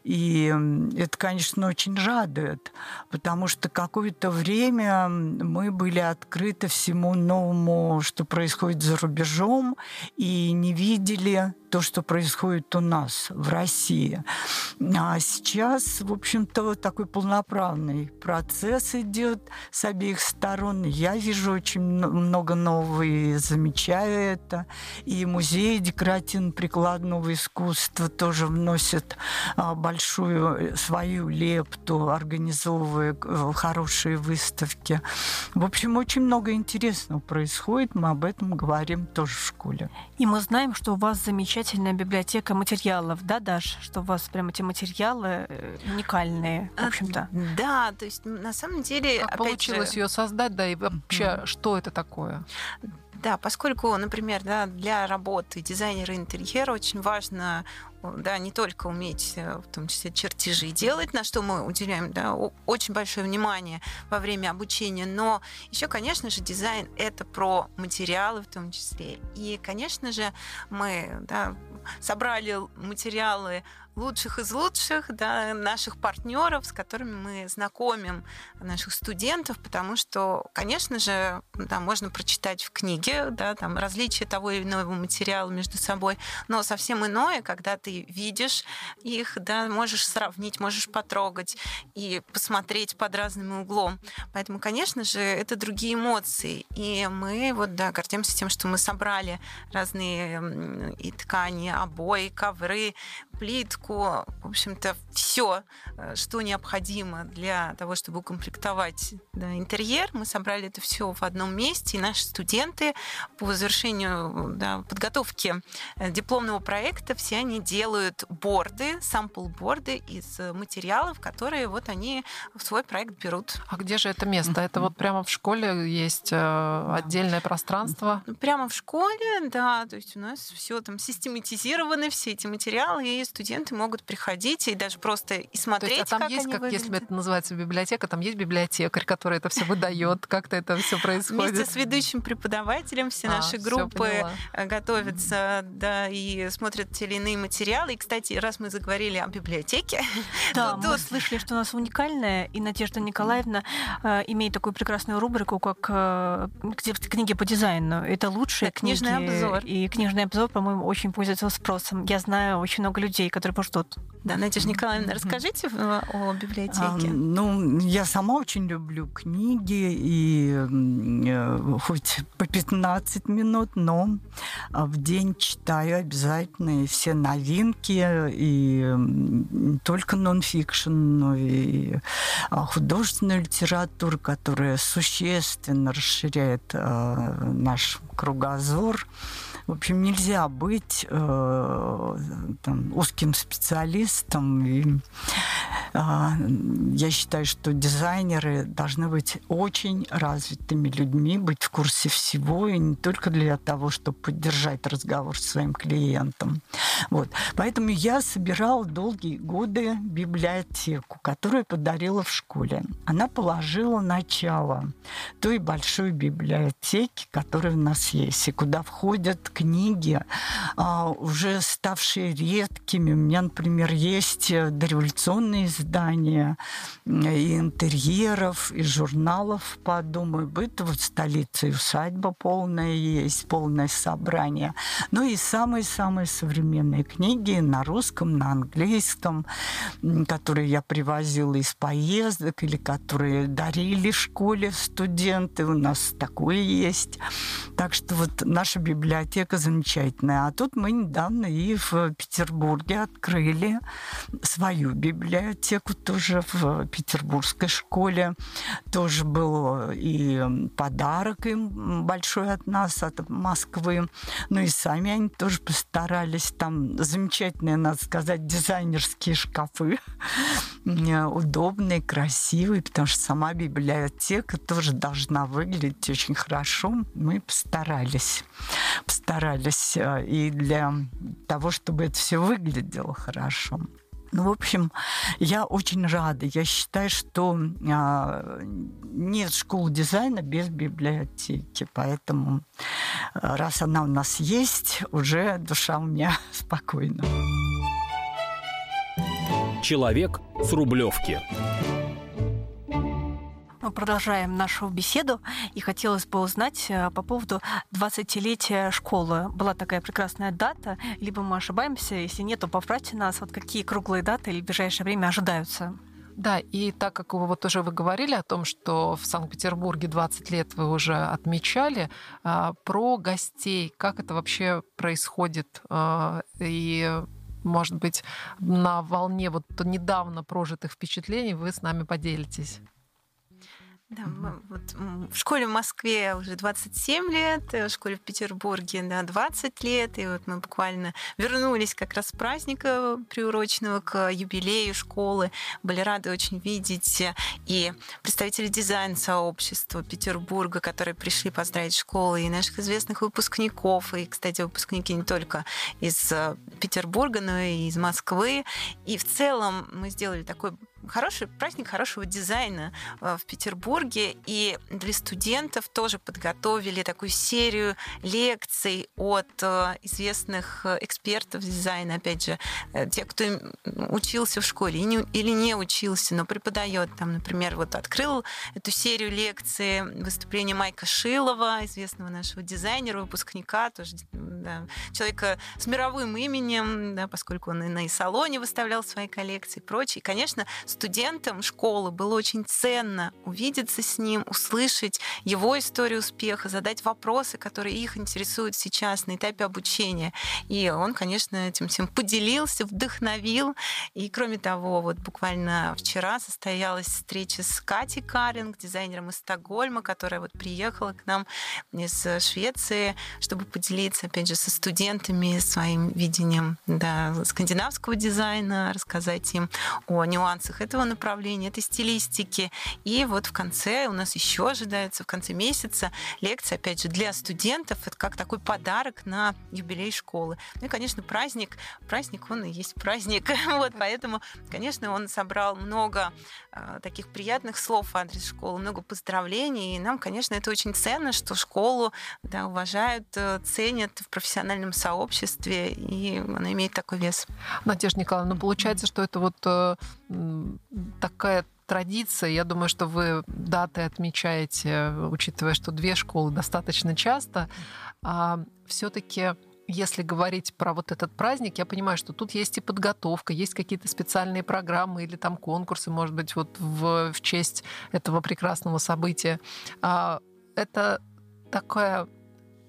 Speaker 4: И это, конечно, очень радует, потому что какое-то время мы были открыты всему новому, что происходит за рубежом, и не видели то, что происходит у нас в России. А сейчас, в общем-то, такой полноправный процесс идет с обеих сторон. Я вижу очень много нового и замечаю это. И музей декоративно-прикладного искусства тоже вносит а, большую свою лепту, организовывая э, хорошие выставки. В общем, очень много интересного происходит. Мы об этом говорим тоже в школе.
Speaker 2: И мы знаем, что у вас замечательно замечательная библиотека материалов, да, Даш? Что у вас прям эти материалы э, уникальные, в а, общем-то.
Speaker 5: Да, то есть на самом деле...
Speaker 3: Как получилось же... ее создать, да, и вообще, mm-hmm. что это такое?
Speaker 5: Да, поскольку, например, да, для работы дизайнера интерьера очень важно да, не только уметь, э, в том числе чертежи делать, на что мы уделяем да, очень большое внимание во время обучения, но еще, конечно же, дизайн это про материалы в том числе. И, конечно же, мы да, собрали материалы лучших из лучших, да, наших партнеров, с которыми мы знакомим наших студентов, потому что, конечно же, да, можно прочитать в книге да, там, различия того или иного материала между собой, но совсем иное, когда ты видишь их, да, можешь сравнить, можешь потрогать и посмотреть под разным углом. Поэтому, конечно же, это другие эмоции. И мы вот, да, гордимся тем, что мы собрали разные и ткани, обои, ковры, плитку, в общем-то, все, э, что необходимо для того, чтобы укомплектовать да, интерьер. Мы собрали это все в одном месте, и наши студенты по завершению да, подготовки э, дипломного проекта все они делают борды, сампл-борды из материалов, которые вот они в свой проект берут.
Speaker 3: А где же это место? Это вот прямо в школе есть э, отдельное пространство?
Speaker 5: Прямо в школе, да, то есть у нас все там систематизированы, все эти материалы, и студенты могут приходить и даже просто и смотреть,
Speaker 3: То есть, а там
Speaker 5: как
Speaker 3: есть,
Speaker 5: они
Speaker 3: как
Speaker 5: выглядят.
Speaker 3: если это называется библиотека, там есть библиотекарь, который это все выдает, как-то это все происходит.
Speaker 5: Вместе с ведущим преподавателем все
Speaker 3: А,
Speaker 5: наши группы
Speaker 3: поняла.
Speaker 5: э, готовятся, да, и смотрят те или иные материалы. И, кстати, раз мы заговорили о библиотеке,
Speaker 2: Да,
Speaker 5: то
Speaker 2: мы слышали, что у нас уникальная, и Надежда Николаевна э, имеет такую прекрасную рубрику, как э, книги по дизайну. Это лучшие
Speaker 5: книжный обзор.
Speaker 2: И книжный обзор, по-моему, очень пользуется спросом. Я знаю очень много людей, которые ждут.
Speaker 5: Да, Надежда Николаевна, расскажите о
Speaker 4: А,
Speaker 5: библиотеке.
Speaker 4: ну, я сама очень люблю книги, и э, хоть по 15 минут, но а, в день читаю обязательно и все новинки, и не только нон-фикшн, но и а, художественную литературу, которая существенно расширяет наш кругозор. В общем, нельзя быть э, там, узким специалистом. И, а, я считаю, что дизайнеры должны быть очень развитыми людьми, быть в курсе всего, и не только для того, чтобы поддержать разговор с своим клиентом. Вот. Поэтому я собирала долгие годы библиотеку, которую подарила в школе. Она положила начало той большой библиотеки, которая у нас есть, и куда входят книги, а, уже ставшие редкими. У меня, например, есть э, дореволюционные издания и интерьеров, и журналов по дому и быту. Вот столица и усадьба полная есть, полное собрание. Ну и самые-самые современные книги на русском, на английском, которые я привозила из поездок или которые дарили школе студенты. У нас такое есть. Так что вот наша библиотека замечательная. А тут мы недавно и в Петербурге открыли свою библиотеку тоже в петербургской школе. Тоже был и подарок им большой от нас, от Москвы. Ну и сами они тоже постарались. Там замечательные, надо сказать, дизайнерские шкафы. Удобные, красивые, потому что сама библиотека тоже должна выглядеть очень хорошо. Мы постарались. Постарались э, и для того, чтобы это все выглядело хорошо. Ну, в общем, я очень рада. Я считаю, что а, нет школы дизайна без библиотеки. Поэтому, а, раз она у нас есть, уже душа у меня спокойна.
Speaker 1: Человек с Рублевки.
Speaker 2: Мы продолжаем нашу беседу, и хотелось бы узнать э, по поводу 20-летия школы. Была такая прекрасная дата, либо мы ошибаемся, если нет, то поправьте нас, вот какие круглые даты или в ближайшее время ожидаются.
Speaker 3: Да, и так как вы вот уже вы говорили о том, что в Санкт-Петербурге 20 лет вы уже отмечали, а, про гостей, как это вообще происходит, а, и может быть, на волне вот недавно прожитых впечатлений вы с нами поделитесь.
Speaker 5: Да, мы вот, в школе в Москве уже 27 лет, э, в школе в Петербурге да, 20 лет. И вот мы буквально вернулись как раз с праздника, приуроченного к юбилею школы. Были рады очень видеть э, и представителей дизайн-сообщества Петербурга, которые пришли поздравить школу, и наших известных выпускников. И, кстати, выпускники не только из э, Петербурга, но и из Москвы. И в целом мы сделали такой хороший праздник хорошего дизайна э, в Петербурге. И для студентов тоже подготовили такую серию лекций от э, известных э, экспертов дизайна. Опять же, те, кто учился в школе и или не учился, но преподает. Там, например, вот открыл эту серию лекций выступление Майка Шилова, известного нашего дизайнера, выпускника, тоже да, человека с мировым именем, да, поскольку он и на салоне выставлял свои коллекции и прочее. И, конечно, студентам школы было очень ценно увидеться с ним, услышать его историю успеха, задать вопросы, которые их интересуют сейчас на этапе обучения. И он, конечно, этим всем поделился, вдохновил. И, кроме того, вот буквально вчера состоялась встреча с Катей Каринг, дизайнером из Стокгольма, которая вот приехала к нам из Швеции, чтобы поделиться, опять же, со студентами своим видением да, скандинавского дизайна, рассказать им о нюансах этого направления, этой стилистики. И вот в конце у нас еще ожидается в конце месяца лекция, опять же, для студентов. Это как такой подарок на юбилей школы. Ну и, конечно, праздник. Праздник, он и есть праздник. Вот, поэтому, конечно, он собрал много э, таких приятных слов в адрес школы, много поздравлений. И нам, конечно, это очень ценно, что школу да, уважают, э, ценят в профессиональном сообществе, и она имеет такой вес.
Speaker 3: Надежда Николаевна, ну, получается, что это вот э, такая традиция. Я думаю, что вы даты отмечаете, учитывая, что две школы достаточно часто. А все-таки если говорить про вот этот праздник, я понимаю, что тут есть и подготовка, есть какие-то специальные программы или там конкурсы, может быть, вот в, в честь этого прекрасного события. А, это такая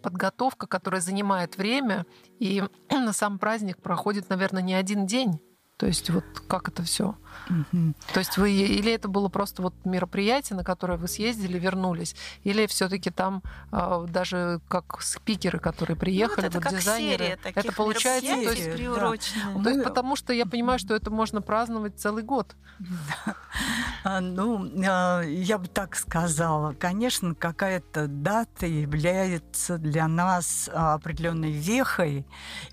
Speaker 3: подготовка, которая занимает время, и сам праздник проходит, наверное, не один день. То есть вот как это все? Угу. То есть вы или это было просто вот мероприятие, на которое вы съездили, вернулись, или все-таки там э, даже как спикеры, которые приехали, ну, вот,
Speaker 5: это
Speaker 3: вот дизайнеры,
Speaker 5: это
Speaker 3: получается, то есть,
Speaker 5: да.
Speaker 3: то есть потому что я понимаю, что это можно праздновать целый год.
Speaker 4: А, ну, а, я бы так сказала, конечно, какая-то дата является для нас определенной вехой,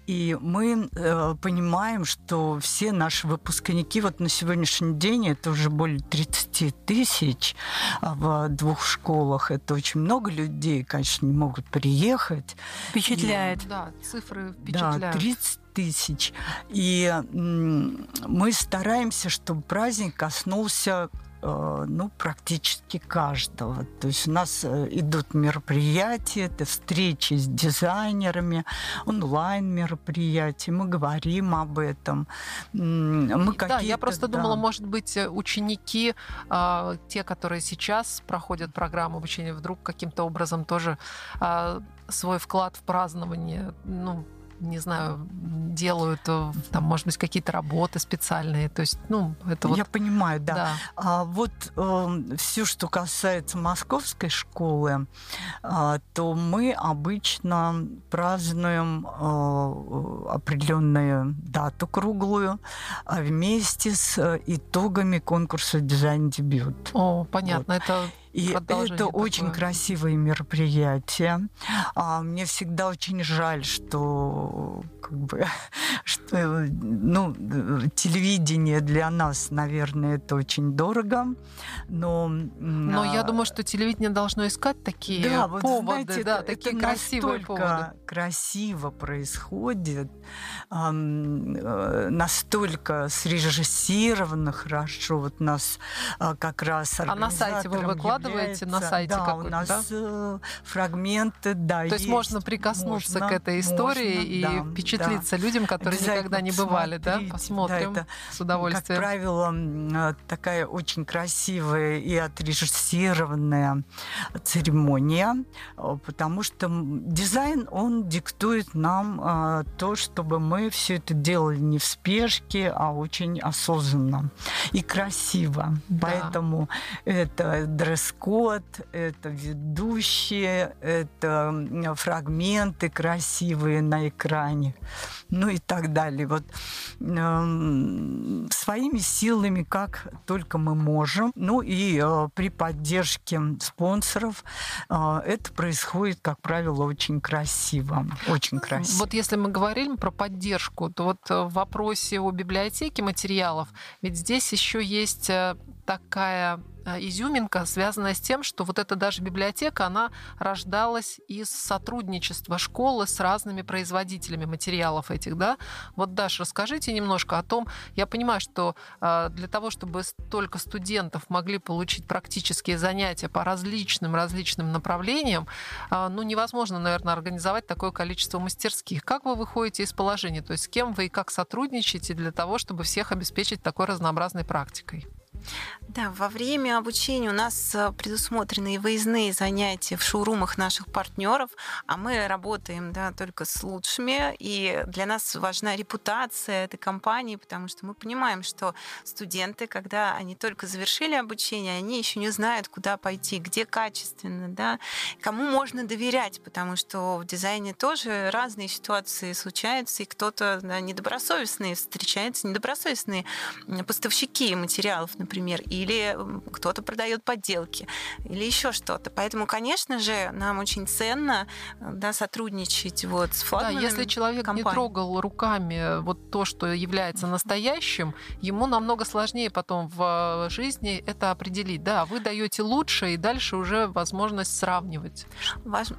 Speaker 4: и мы э, понимаем, что все наши выпускники, вот на сегодняшний день это уже более 30 тысяч а в двух школах. Это очень много людей, конечно, не могут приехать.
Speaker 2: Впечатляет.
Speaker 3: И, да, цифры впечатляют.
Speaker 4: Да, 30 тысяч. И мы стараемся, чтобы праздник коснулся ну, практически каждого. То есть у нас э, идут мероприятия, это встречи с дизайнерами, онлайн-мероприятия, мы говорим об этом.
Speaker 3: Мы да, я просто да. думала, может быть, э, ученики, а, те, которые сейчас проходят программу обучения, вдруг каким-то образом тоже а, свой вклад в празднование, ну, не знаю, делают, э, там, может быть, какие-то работы специальные. То есть, ну, это вот...
Speaker 4: Я понимаю, да. да. А вот э, все, что касается московской школы, э, то мы обычно празднуем э, определенную дату круглую э, вместе с э, итогами конкурса «Дизайн-дебют».
Speaker 3: О, понятно. Вот. Это
Speaker 4: и это такое. очень красивые мероприятия. А, мне всегда очень жаль, что как бы, что, ну, телевидение для нас, наверное, это очень дорого, но...
Speaker 3: Но а... я думаю, что телевидение должно искать такие да, вот, поводы, знаете, да, это, такие это красивые поводы.
Speaker 4: красиво происходит, э, настолько срежиссировано хорошо. Вот нас а, как раз
Speaker 3: А на сайте вы выкладываете на сайте
Speaker 4: да, у нас да? Э, фрагменты, да,
Speaker 3: То есть, можно прикоснуться можно, к этой истории можно, и да, впечатлиться да. людям, которые никогда не бывали, да? Посмотрим да, это, с удовольствием.
Speaker 4: Как правило, э, такая очень красивая и отрежиссированная церемония, э, потому что дизайн, он диктует нам то, чтобы мы все это делали не в спешке, а очень осознанно и красиво. Да. Поэтому это дресс-код, это ведущие, это фрагменты красивые на экране, ну и так далее. Вот э, своими силами, как только мы можем, ну и э, при поддержке спонсоров э, это происходит, как правило, очень красиво, очень красиво.
Speaker 3: Вот если мы говорим про поддержку, то вот в вопросе о библиотеке материалов, ведь здесь еще есть э, такая Э, изюминка, связанная с тем, что вот эта даже библиотека, она рождалась из сотрудничества школы с разными производителями материалов этих, да? Вот, Даша, расскажите немножко о том, я понимаю, что э, для того, чтобы столько студентов могли получить практические занятия по различным различным направлениям, э, ну, невозможно, наверное, организовать такое количество мастерских. Как вы выходите из положения? То есть с кем вы и как сотрудничаете для того, чтобы всех обеспечить такой разнообразной практикой?
Speaker 5: Да, во время обучения у нас э, предусмотрены выездные занятия в шоурумах наших партнеров, а мы работаем да, только с лучшими, и для нас важна репутация этой компании, потому что мы понимаем, что студенты, когда они только завершили обучение, они еще не знают, куда пойти, где качественно, да, кому можно доверять, потому что в дизайне тоже разные ситуации случаются, и кто-то да, недобросовестный встречается, недобросовестные поставщики материалов, например, и или кто-то продает подделки, или еще что-то. Поэтому, конечно же, нам очень ценно да, сотрудничать вот с флагманами
Speaker 3: Да, если человек
Speaker 5: компаний.
Speaker 3: не трогал руками вот то, что является настоящим, ему намного сложнее потом в жизни это определить. Да, вы даете лучше, и дальше уже возможность сравнивать.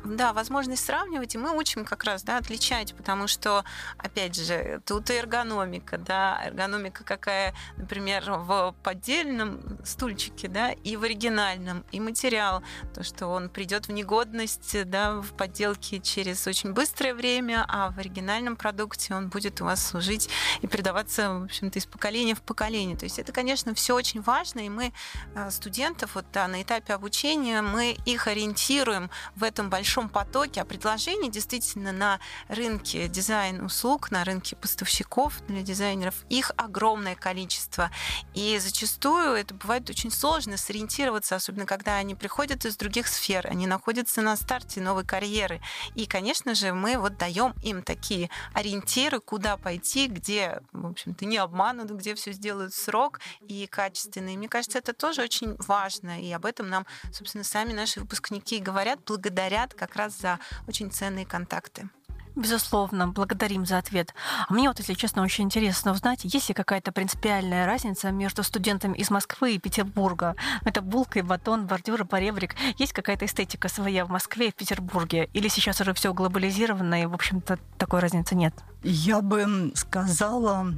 Speaker 5: Да, возможность сравнивать, и мы учим как раз да, отличать, потому что, опять же, тут и эргономика, да, эргономика какая, например, в поддельном стульчике, да, и в оригинальном, и материал, то, что он придет в негодность, да, в подделке через очень быстрое время, а в оригинальном продукте он будет у вас служить и передаваться, в общем-то, из поколения в поколение. То есть это, конечно, все очень важно, и мы э, студентов вот да, на этапе обучения мы их ориентируем в этом большом потоке, а предложений действительно на рынке дизайн-услуг, на рынке поставщиков для дизайнеров, их огромное количество. И зачастую это бывает очень сложно сориентироваться, особенно когда они приходят из других сфер, они находятся на старте новой карьеры. И, конечно же, мы вот даем им такие ориентиры, куда пойти, где, в общем-то, не обманут, где все сделают срок и качественно. И мне кажется, это тоже очень важно. И об этом нам, собственно, сами наши выпускники говорят, благодарят как раз за очень ценные контакты.
Speaker 2: Безусловно, благодарим за ответ. А мне вот, если честно, очень интересно узнать, есть ли какая-то принципиальная разница между студентами из Москвы и Петербурга? Это булка и батон, бордюр и поребрик. Есть какая-то эстетика своя в Москве и в Петербурге? Или сейчас уже все глобализировано и, в общем-то, такой разницы нет?
Speaker 4: Я бы сказала,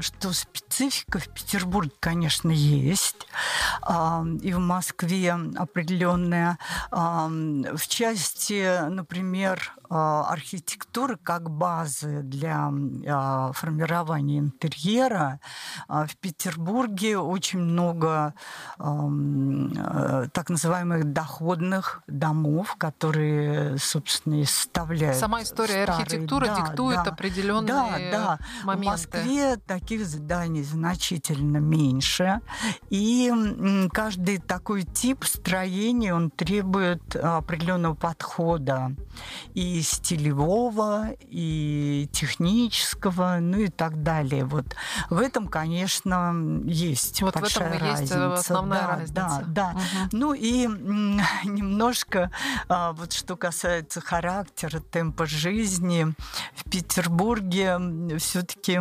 Speaker 4: что специфика в Петербурге, конечно, есть, и в Москве определенная. В части, например, архитектуры как базы для формирования интерьера, в Петербурге очень много так называемых доходных домов, которые, собственно, и составляют
Speaker 3: Сама история старые, архитектуры да, диктует да, определенные да, да. моменты.
Speaker 4: В Москве таких зданий значительно меньше. И каждый такой тип строения, он требует определенного подхода и стилевого, и технического, ну и так далее. Вот в этом, конечно, есть
Speaker 3: вот
Speaker 4: большая
Speaker 3: в этом
Speaker 4: разница.
Speaker 3: Есть основная
Speaker 4: да,
Speaker 3: разница.
Speaker 4: Да, да. Угу. Ну и немножко, а, вот что касается характера, темпа жизни, в Петербурге все-таки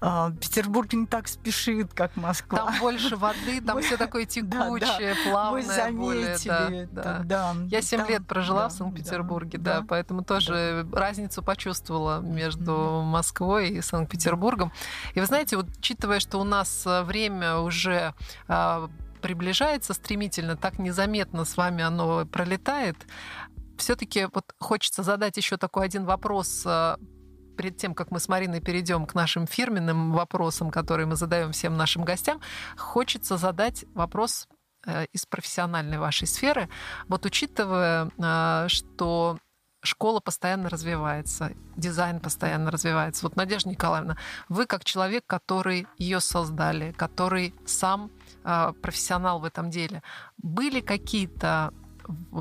Speaker 4: а, Петербург не так спешит, как Москва.
Speaker 3: Там больше воды, там все такое текучее, плавное.
Speaker 4: Мы заметили это, да.
Speaker 3: Я 7 лет прожила в Санкт-Петербурге, да, поэтому тоже разницу почувствовала между Москвой и Санкт-Петербургом. И вы знаете, вот, учитывая, что у нас э, время уже а, приближается стремительно, так незаметно с вами оно пролетает. Все-таки вот хочется задать еще такой один вопрос э, перед тем, как мы с Мариной перейдем к нашим фирменным вопросам, которые мы задаем всем нашим гостям, хочется задать вопрос э, из профессиональной вашей сферы. Вот учитывая, э, что школа постоянно развивается, дизайн постоянно развивается. Вот, Надежда Николаевна, вы как человек, который ее создали, который сам э, профессионал в этом деле, были какие-то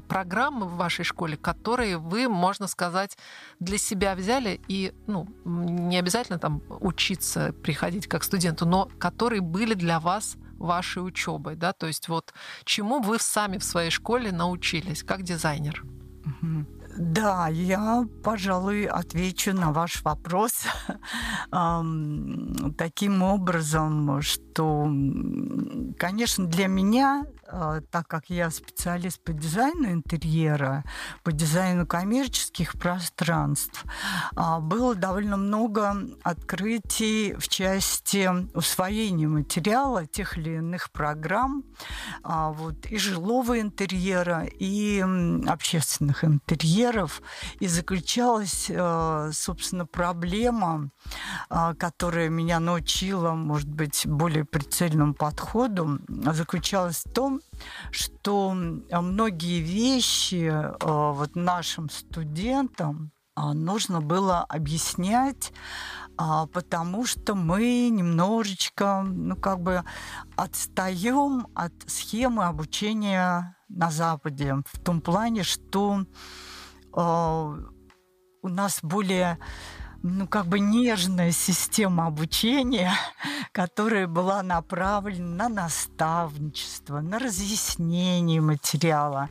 Speaker 3: программы в вашей школе, которые вы, можно сказать, для себя взяли и, ну, не обязательно там учиться, приходить как студенту, но которые были для вас вашей учебой, да, то есть вот чему вы сами в своей школе научились как дизайнер?
Speaker 4: Да, я, пожалуй, отвечу на ваш вопрос. Таким образом, что, конечно, для меня так как я специалист по дизайну интерьера, по дизайну коммерческих пространств, а, было довольно много открытий в части усвоения материала тех или иных программ, а, вот, и жилого интерьера, и общественных интерьеров, и заключалась, э, собственно, проблема, э, которая меня научила, может быть, более прицельному подходу, заключалась в том, что многие вещи вот нашим студентам нужно было объяснять потому что мы немножечко, ну, как бы отстаем от схемы обучения на Западе в том плане, что э, у нас более ну, как бы нежная система обучения, которая была направлена на наставничество, на разъяснение материала.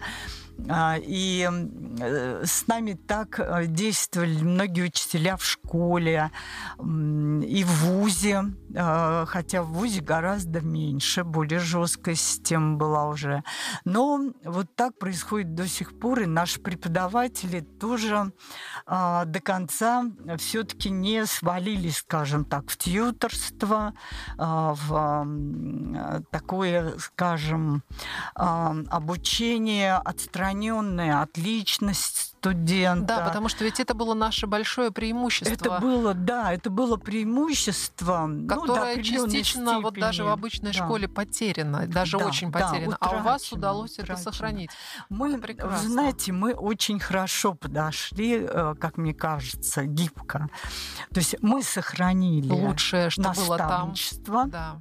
Speaker 4: А, и э, с нами так э, действовали многие учителя в школе и в ВУЗе, а, хотя в ВУЗе гораздо меньше, более жесткая система была уже. Но вот так происходит до сих пор, и наши преподаватели тоже а, до конца все-таки не свалились, скажем так, в тьюторство, в такое, скажем, обучение отстраненное отстраненная от личности студента.
Speaker 3: Да, потому что ведь это было наше большое преимущество.
Speaker 4: Это было, да, это было преимущество,
Speaker 3: которое
Speaker 4: ну,
Speaker 3: частично
Speaker 4: степени.
Speaker 3: вот даже в обычной да. школе потеряно, даже
Speaker 4: да,
Speaker 3: очень потеряно.
Speaker 4: Да,
Speaker 3: а у вас удалось утрачено. это сохранить.
Speaker 4: Мы, вы знаете, мы очень хорошо подошли, э, как мне кажется, гибко. То есть мы сохранили
Speaker 3: лучшее, что было
Speaker 4: там.
Speaker 3: Да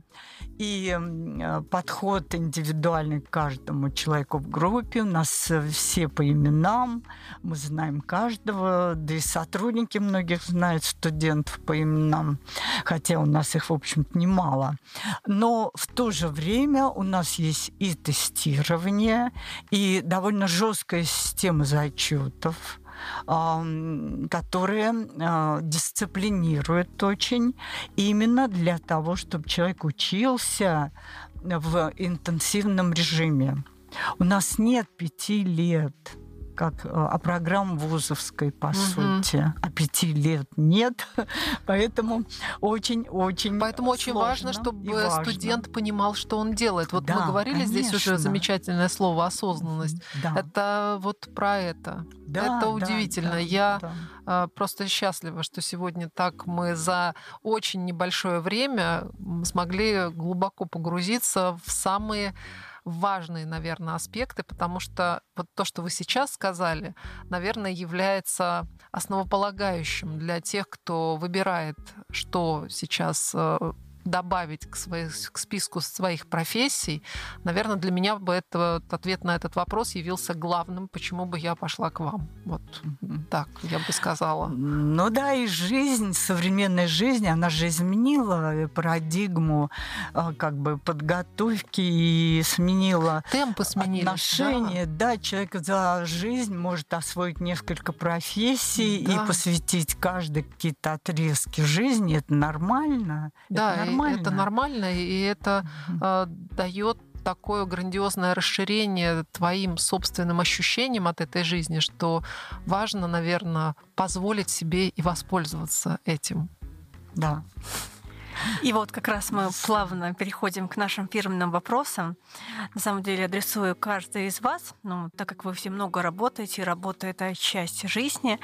Speaker 4: и э, подход индивидуальный к каждому человеку в группе. У нас все по именам, мы знаем каждого, да и сотрудники многих знают студентов по именам, хотя у нас их, в общем-то, немало. Но в то же время у нас есть и тестирование, и довольно жесткая система зачетов которые а, дисциплинируют очень именно для того, чтобы человек учился в интенсивном режиме. У нас нет пяти лет как э, а программа вузовской, по угу. сути. А пяти лет нет, поэтому очень-очень
Speaker 3: Поэтому очень важно, чтобы важно. студент понимал, что он делает. Вот да, мы говорили конечно. здесь уже замечательное слово осознанность. Да. Это вот про это. Да, это удивительно. Да, Я да. А, просто счастлива, что сегодня так мы за очень небольшое время смогли глубоко погрузиться в самые важные, наверное, аспекты, потому что вот то, что вы сейчас сказали, наверное, является основополагающим для тех, кто выбирает, что сейчас э, добавить к, своей, к списку своих профессий, наверное, для меня бы этот ответ на этот вопрос явился главным, почему бы я пошла к вам. Вот так я бы сказала.
Speaker 4: Ну да, и жизнь, современная жизнь, она же изменила парадигму а, как бы подготовки и сменила
Speaker 3: темпы сменились.
Speaker 4: Отношения, да. да, человек за жизнь может освоить несколько профессий да. и посвятить каждый какие-то отрезки жизни. Это нормально.
Speaker 3: Да,
Speaker 4: это
Speaker 3: нормально. Это нормально, и это э, дает такое грандиозное расширение твоим собственным ощущениям от этой жизни, что важно, наверное, позволить себе и воспользоваться этим.
Speaker 4: Да.
Speaker 2: И вот как раз мы плавно переходим к нашим фирменным вопросам. На самом деле адресую каждый из вас, ну, так как вы все много работаете, работа — это часть жизни,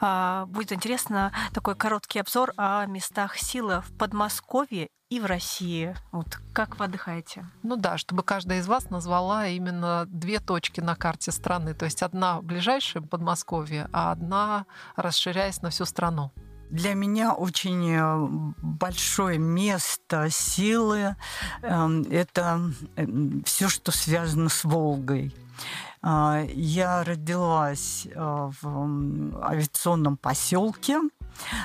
Speaker 2: а, будет интересно такой короткий обзор о местах силы в Подмосковье и в России. Вот как вы отдыхаете?
Speaker 3: Ну да, чтобы каждая из вас назвала именно две точки на карте страны. То есть одна в Подмосковье, а одна расширяясь на всю страну.
Speaker 4: Для меня очень э, большое место силы эм, – это эм, все, что связано с Волгой. А, я родилась э, в авиационном поселке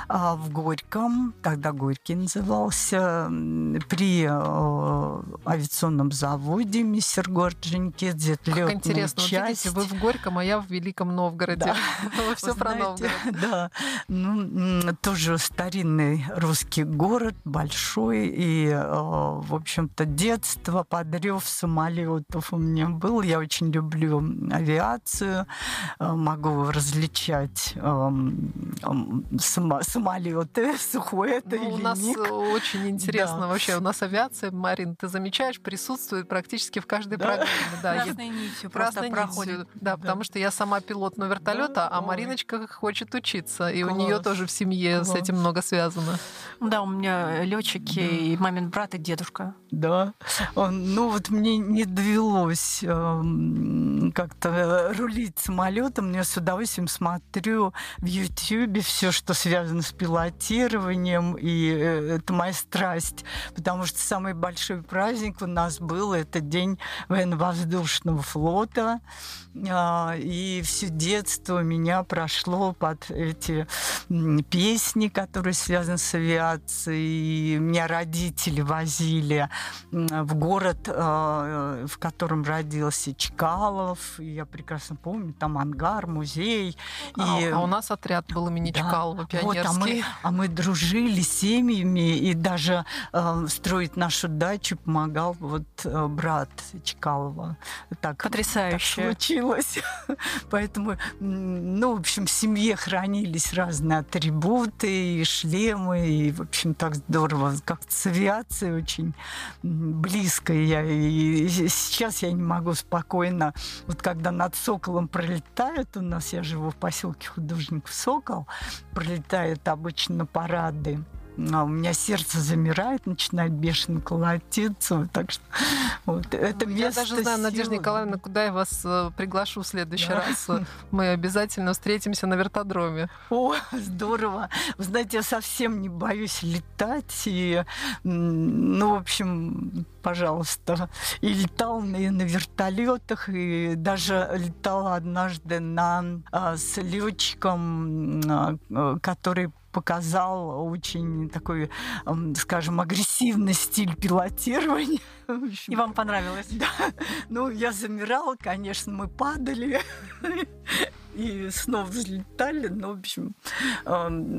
Speaker 4: в Горьком, тогда Горький назывался, при э, авиационном заводе мистер Гордженькидзе.
Speaker 3: Как интересно, часть. вот видите, вы в Горьком, а я в Великом Новгороде. Да. Все про Новгород.
Speaker 4: Да, ну, тоже старинный русский город, большой, и, э, в общем-то, детство под рев самолетов у меня было. Я очень люблю авиацию, э, могу различать самолеты, сухое это
Speaker 3: ну,
Speaker 4: или
Speaker 3: У нас
Speaker 4: нет.
Speaker 3: очень интересно
Speaker 4: Да.
Speaker 3: вообще. У нас авиация, Марин, ты замечаешь, присутствует практически в каждой
Speaker 4: Да.
Speaker 3: программе. Да, я-
Speaker 2: Красной нитью
Speaker 3: Красной
Speaker 2: просто
Speaker 3: нитью.
Speaker 2: проходит.
Speaker 3: Да,
Speaker 4: Да.
Speaker 3: потому что я сама пилот но вертолета,
Speaker 4: Да?
Speaker 3: а
Speaker 4: Ой.
Speaker 3: Мариночка хочет учиться. И у нее
Speaker 4: Класс.
Speaker 3: тоже в семье с
Speaker 4: Класс.
Speaker 3: этим много связано.
Speaker 2: Да, у меня летчики
Speaker 4: Да.
Speaker 2: и мамин брат и дедушка.
Speaker 4: Да. Ну вот мне не довелось эм, как-то рулить самолетом. Я с удовольствием смотрю в Ютьюбе все, что связано с пилотированием, и э, это моя страсть, потому что самый большой праздник у нас был это день военно-воздушного флота, А, и все детство у меня прошло под эти песни, которые связаны с авиацией. Меня родители возили в город, э, в котором родился Чкалов. И я прекрасно помню, там ангар, музей.
Speaker 3: А,
Speaker 4: И-
Speaker 3: а у нас отряд был имени
Speaker 4: Да.
Speaker 3: Чкалова,
Speaker 4: вот, а мы, а мы дружили семьями, и даже э, строить нашу дачу помогал вот э, брат Чкалова. Так, так
Speaker 2: Потрясающе.
Speaker 4: случилось. Поэтому, ну, в общем, в семье хранились разные атрибуты и шлемы, и, в общем, так здорово. Как-то с авиацией очень близко я. И сейчас я не могу спокойно, вот когда над Соколом пролетают, у нас я живу в поселке художников Сокол, пролетает обычно парады, а у меня сердце замирает, начинает бешено колотиться. Так что вот, это
Speaker 3: Я
Speaker 4: место
Speaker 3: даже знаю, Надежда
Speaker 4: силы.
Speaker 3: Николаевна, куда я вас э, приглашу в следующий
Speaker 4: Да.
Speaker 3: раз. Мы обязательно встретимся на вертодроме.
Speaker 4: О, здорово. Вы знаете, я совсем не боюсь летать. И, ну, в общем, пожалуйста. И летал и на вертолетах, и даже летала однажды на, а, с летчиком, а, который показал очень такой, скажем, агрессивный стиль пилотирования.
Speaker 2: И вам понравилось?
Speaker 4: Да. Ну, я замирала, конечно, мы падали и снова взлетали. Ну, в общем,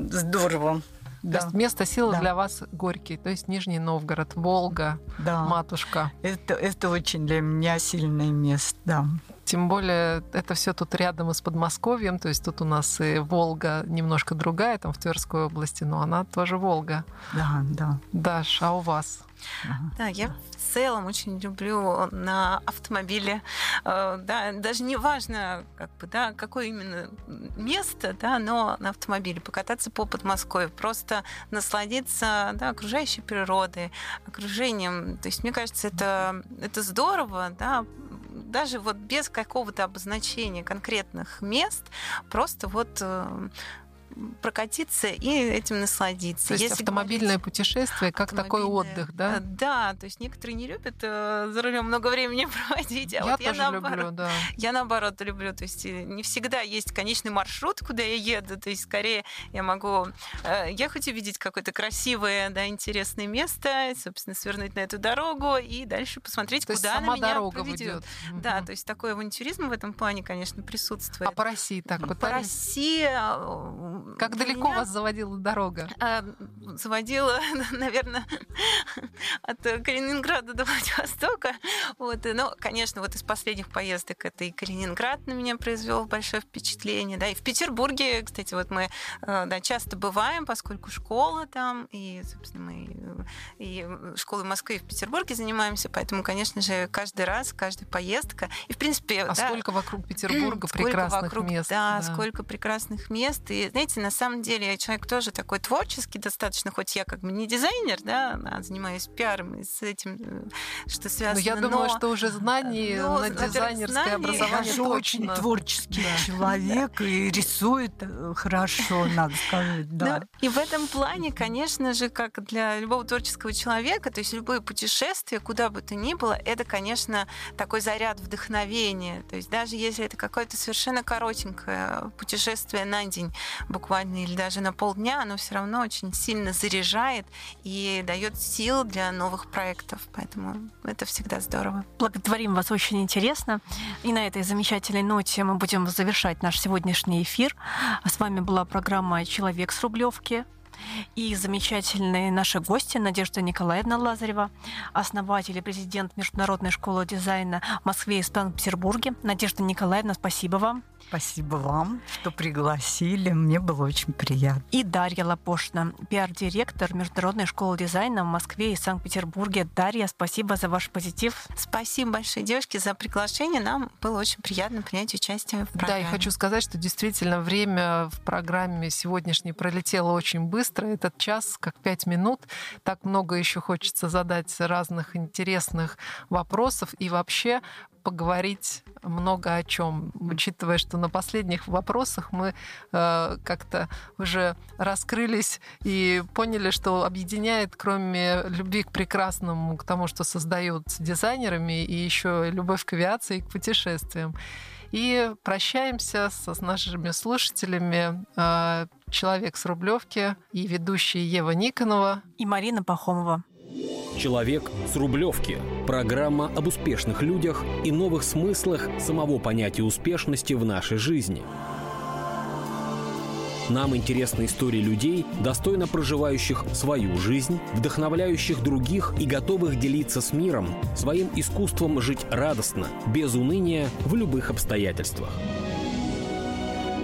Speaker 4: здорово.
Speaker 3: То
Speaker 4: Да,
Speaker 3: есть место силы
Speaker 4: Да.
Speaker 3: для вас Горький, то есть Нижний Новгород, Волга,
Speaker 4: да.
Speaker 3: матушка.
Speaker 4: Это, это очень для меня сильное место, да.
Speaker 3: Тем более это все тут рядом и с Подмосковьем, то есть тут у нас и Волга немножко другая, там в Тверской области, но она тоже Волга.
Speaker 4: Да, да.
Speaker 3: Даш, а у вас?
Speaker 4: Ага.
Speaker 5: Да, я в целом очень люблю на автомобиле, э, да, даже не важно, как бы, да, какое именно место, да, но на автомобиле покататься по Подмосковью, просто насладиться, да, окружающей природой, окружением. То есть, мне кажется, это, это здорово, да, даже вот без какого-то обозначения конкретных мест, просто вот э, прокатиться и этим насладиться.
Speaker 3: То есть
Speaker 5: Если
Speaker 3: автомобильное
Speaker 5: говорить-
Speaker 3: путешествие как такой
Speaker 5: автомобильное.
Speaker 3: отдых,
Speaker 5: Э,
Speaker 3: да?
Speaker 5: Да, то есть некоторые не любят э, за рулем много времени проводить, а
Speaker 3: я
Speaker 5: вот я
Speaker 3: тоже
Speaker 5: наоборот,
Speaker 3: люблю, да.
Speaker 5: я наоборот люблю. То есть э, не всегда есть конечный маршрут, куда я еду. То есть скорее я могу ехать увидеть какое-то красивое, да, интересное место, собственно, свернуть на эту дорогу и дальше посмотреть,
Speaker 3: То есть
Speaker 5: куда
Speaker 3: сама
Speaker 5: она меня
Speaker 3: дорога
Speaker 5: проведет.
Speaker 3: ведет.
Speaker 5: Да, то есть такой авантюризм в этом плане, конечно, присутствует.
Speaker 3: А по России так
Speaker 5: По? России...
Speaker 3: Как далеко
Speaker 5: меня-
Speaker 3: вас заводила дорога?
Speaker 5: а, заводила, наверное, от Калининграда до Владивостока. Вот. и, Ну, конечно, вот из последних поездок это и Калининград на меня произвел большое впечатление. Да, и в Петербурге, кстати, вот мы э, да, часто бываем, поскольку школа там, и, собственно, мы и школы в Москве и в Петербурге занимаемся, поэтому, конечно же, каждый раз, каждая поездка, и, в принципе,
Speaker 3: А
Speaker 5: да,
Speaker 3: сколько вокруг Петербурга прекрасных
Speaker 5: вокруг,
Speaker 3: мест.
Speaker 5: Да, сколько прекрасных мест. И, знаете, на самом деле я человек тоже такой творческий достаточно, хоть я как бы не дизайнер, да, а занимаюсь пиаром и с этим, э, что
Speaker 3: Но
Speaker 5: связано.
Speaker 3: Ну, я думаю, что уже знаний
Speaker 5: Ну,
Speaker 3: на дизайнерское
Speaker 5: знаний.
Speaker 4: Я
Speaker 3: образование
Speaker 4: же очень
Speaker 3: точно.
Speaker 4: творческий
Speaker 3: Да.
Speaker 4: человек и рисует э, хорошо, надо сказать, да.
Speaker 5: Ну, и в этом плане, конечно же, как для любого творческого человека, то есть любое путешествие, куда бы то ни было, это, конечно, такой заряд вдохновения. То есть даже если это какое-то совершенно коротенькое путешествие на день буквально или даже на полдня, оно все равно очень сильно заряжает и дает сил для новых проектов. Поэтому это всегда здорово.
Speaker 2: Благодарим вас, очень интересно. И на этой замечательной ноте мы будем завершать наш сегодняшний эфир. С вами была программа «Человек с Рублевки». И замечательные наши гости Надежда Николаевна Лазарева, основатель и президент Международной школы дизайна в Москве и Санкт-Петербурге. Надежда Николаевна, спасибо вам.
Speaker 4: Спасибо вам, что пригласили. Мне было очень приятно.
Speaker 2: И Дарья Лапошина, пиар-директор Международной школы дизайна в Москве и Санкт-Петербурге. Дарья, спасибо за ваш позитив.
Speaker 5: Спасибо большое, девушки, за приглашение. Нам было очень приятно принять участие в программе.
Speaker 3: Да, и хочу сказать, что действительно время в программе сегодняшней пролетело очень быстро. Этот час, как пять минут. Так много еще хочется задать разных интересных вопросов. И вообще поговорить много о чем, учитывая, что на последних вопросах мы э, как-то уже раскрылись и поняли, что объединяет, кроме любви к прекрасному, к тому, что создают дизайнерами, и еще любовь к авиации и к путешествиям. И прощаемся с нашими слушателями. Э, Человек с Рублевки и ведущие Ева Никонова
Speaker 2: и Марина Пахомова.
Speaker 1: Человек с Рублевки. Программа об успешных людях и новых смыслах самого понятия успешности в нашей жизни. Нам интересны истории людей, достойно проживающих свою жизнь, вдохновляющих других и готовых делиться с миром, своим искусством жить радостно, без уныния в любых обстоятельствах.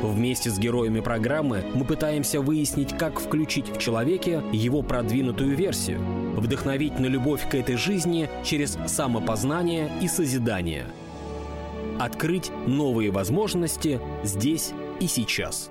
Speaker 1: Вместе с героями программы мы пытаемся выяснить, как включить в человеке его продвинутую версию, вдохновить на любовь к этой жизни через самопознание и созидание, открыть новые возможности здесь и сейчас –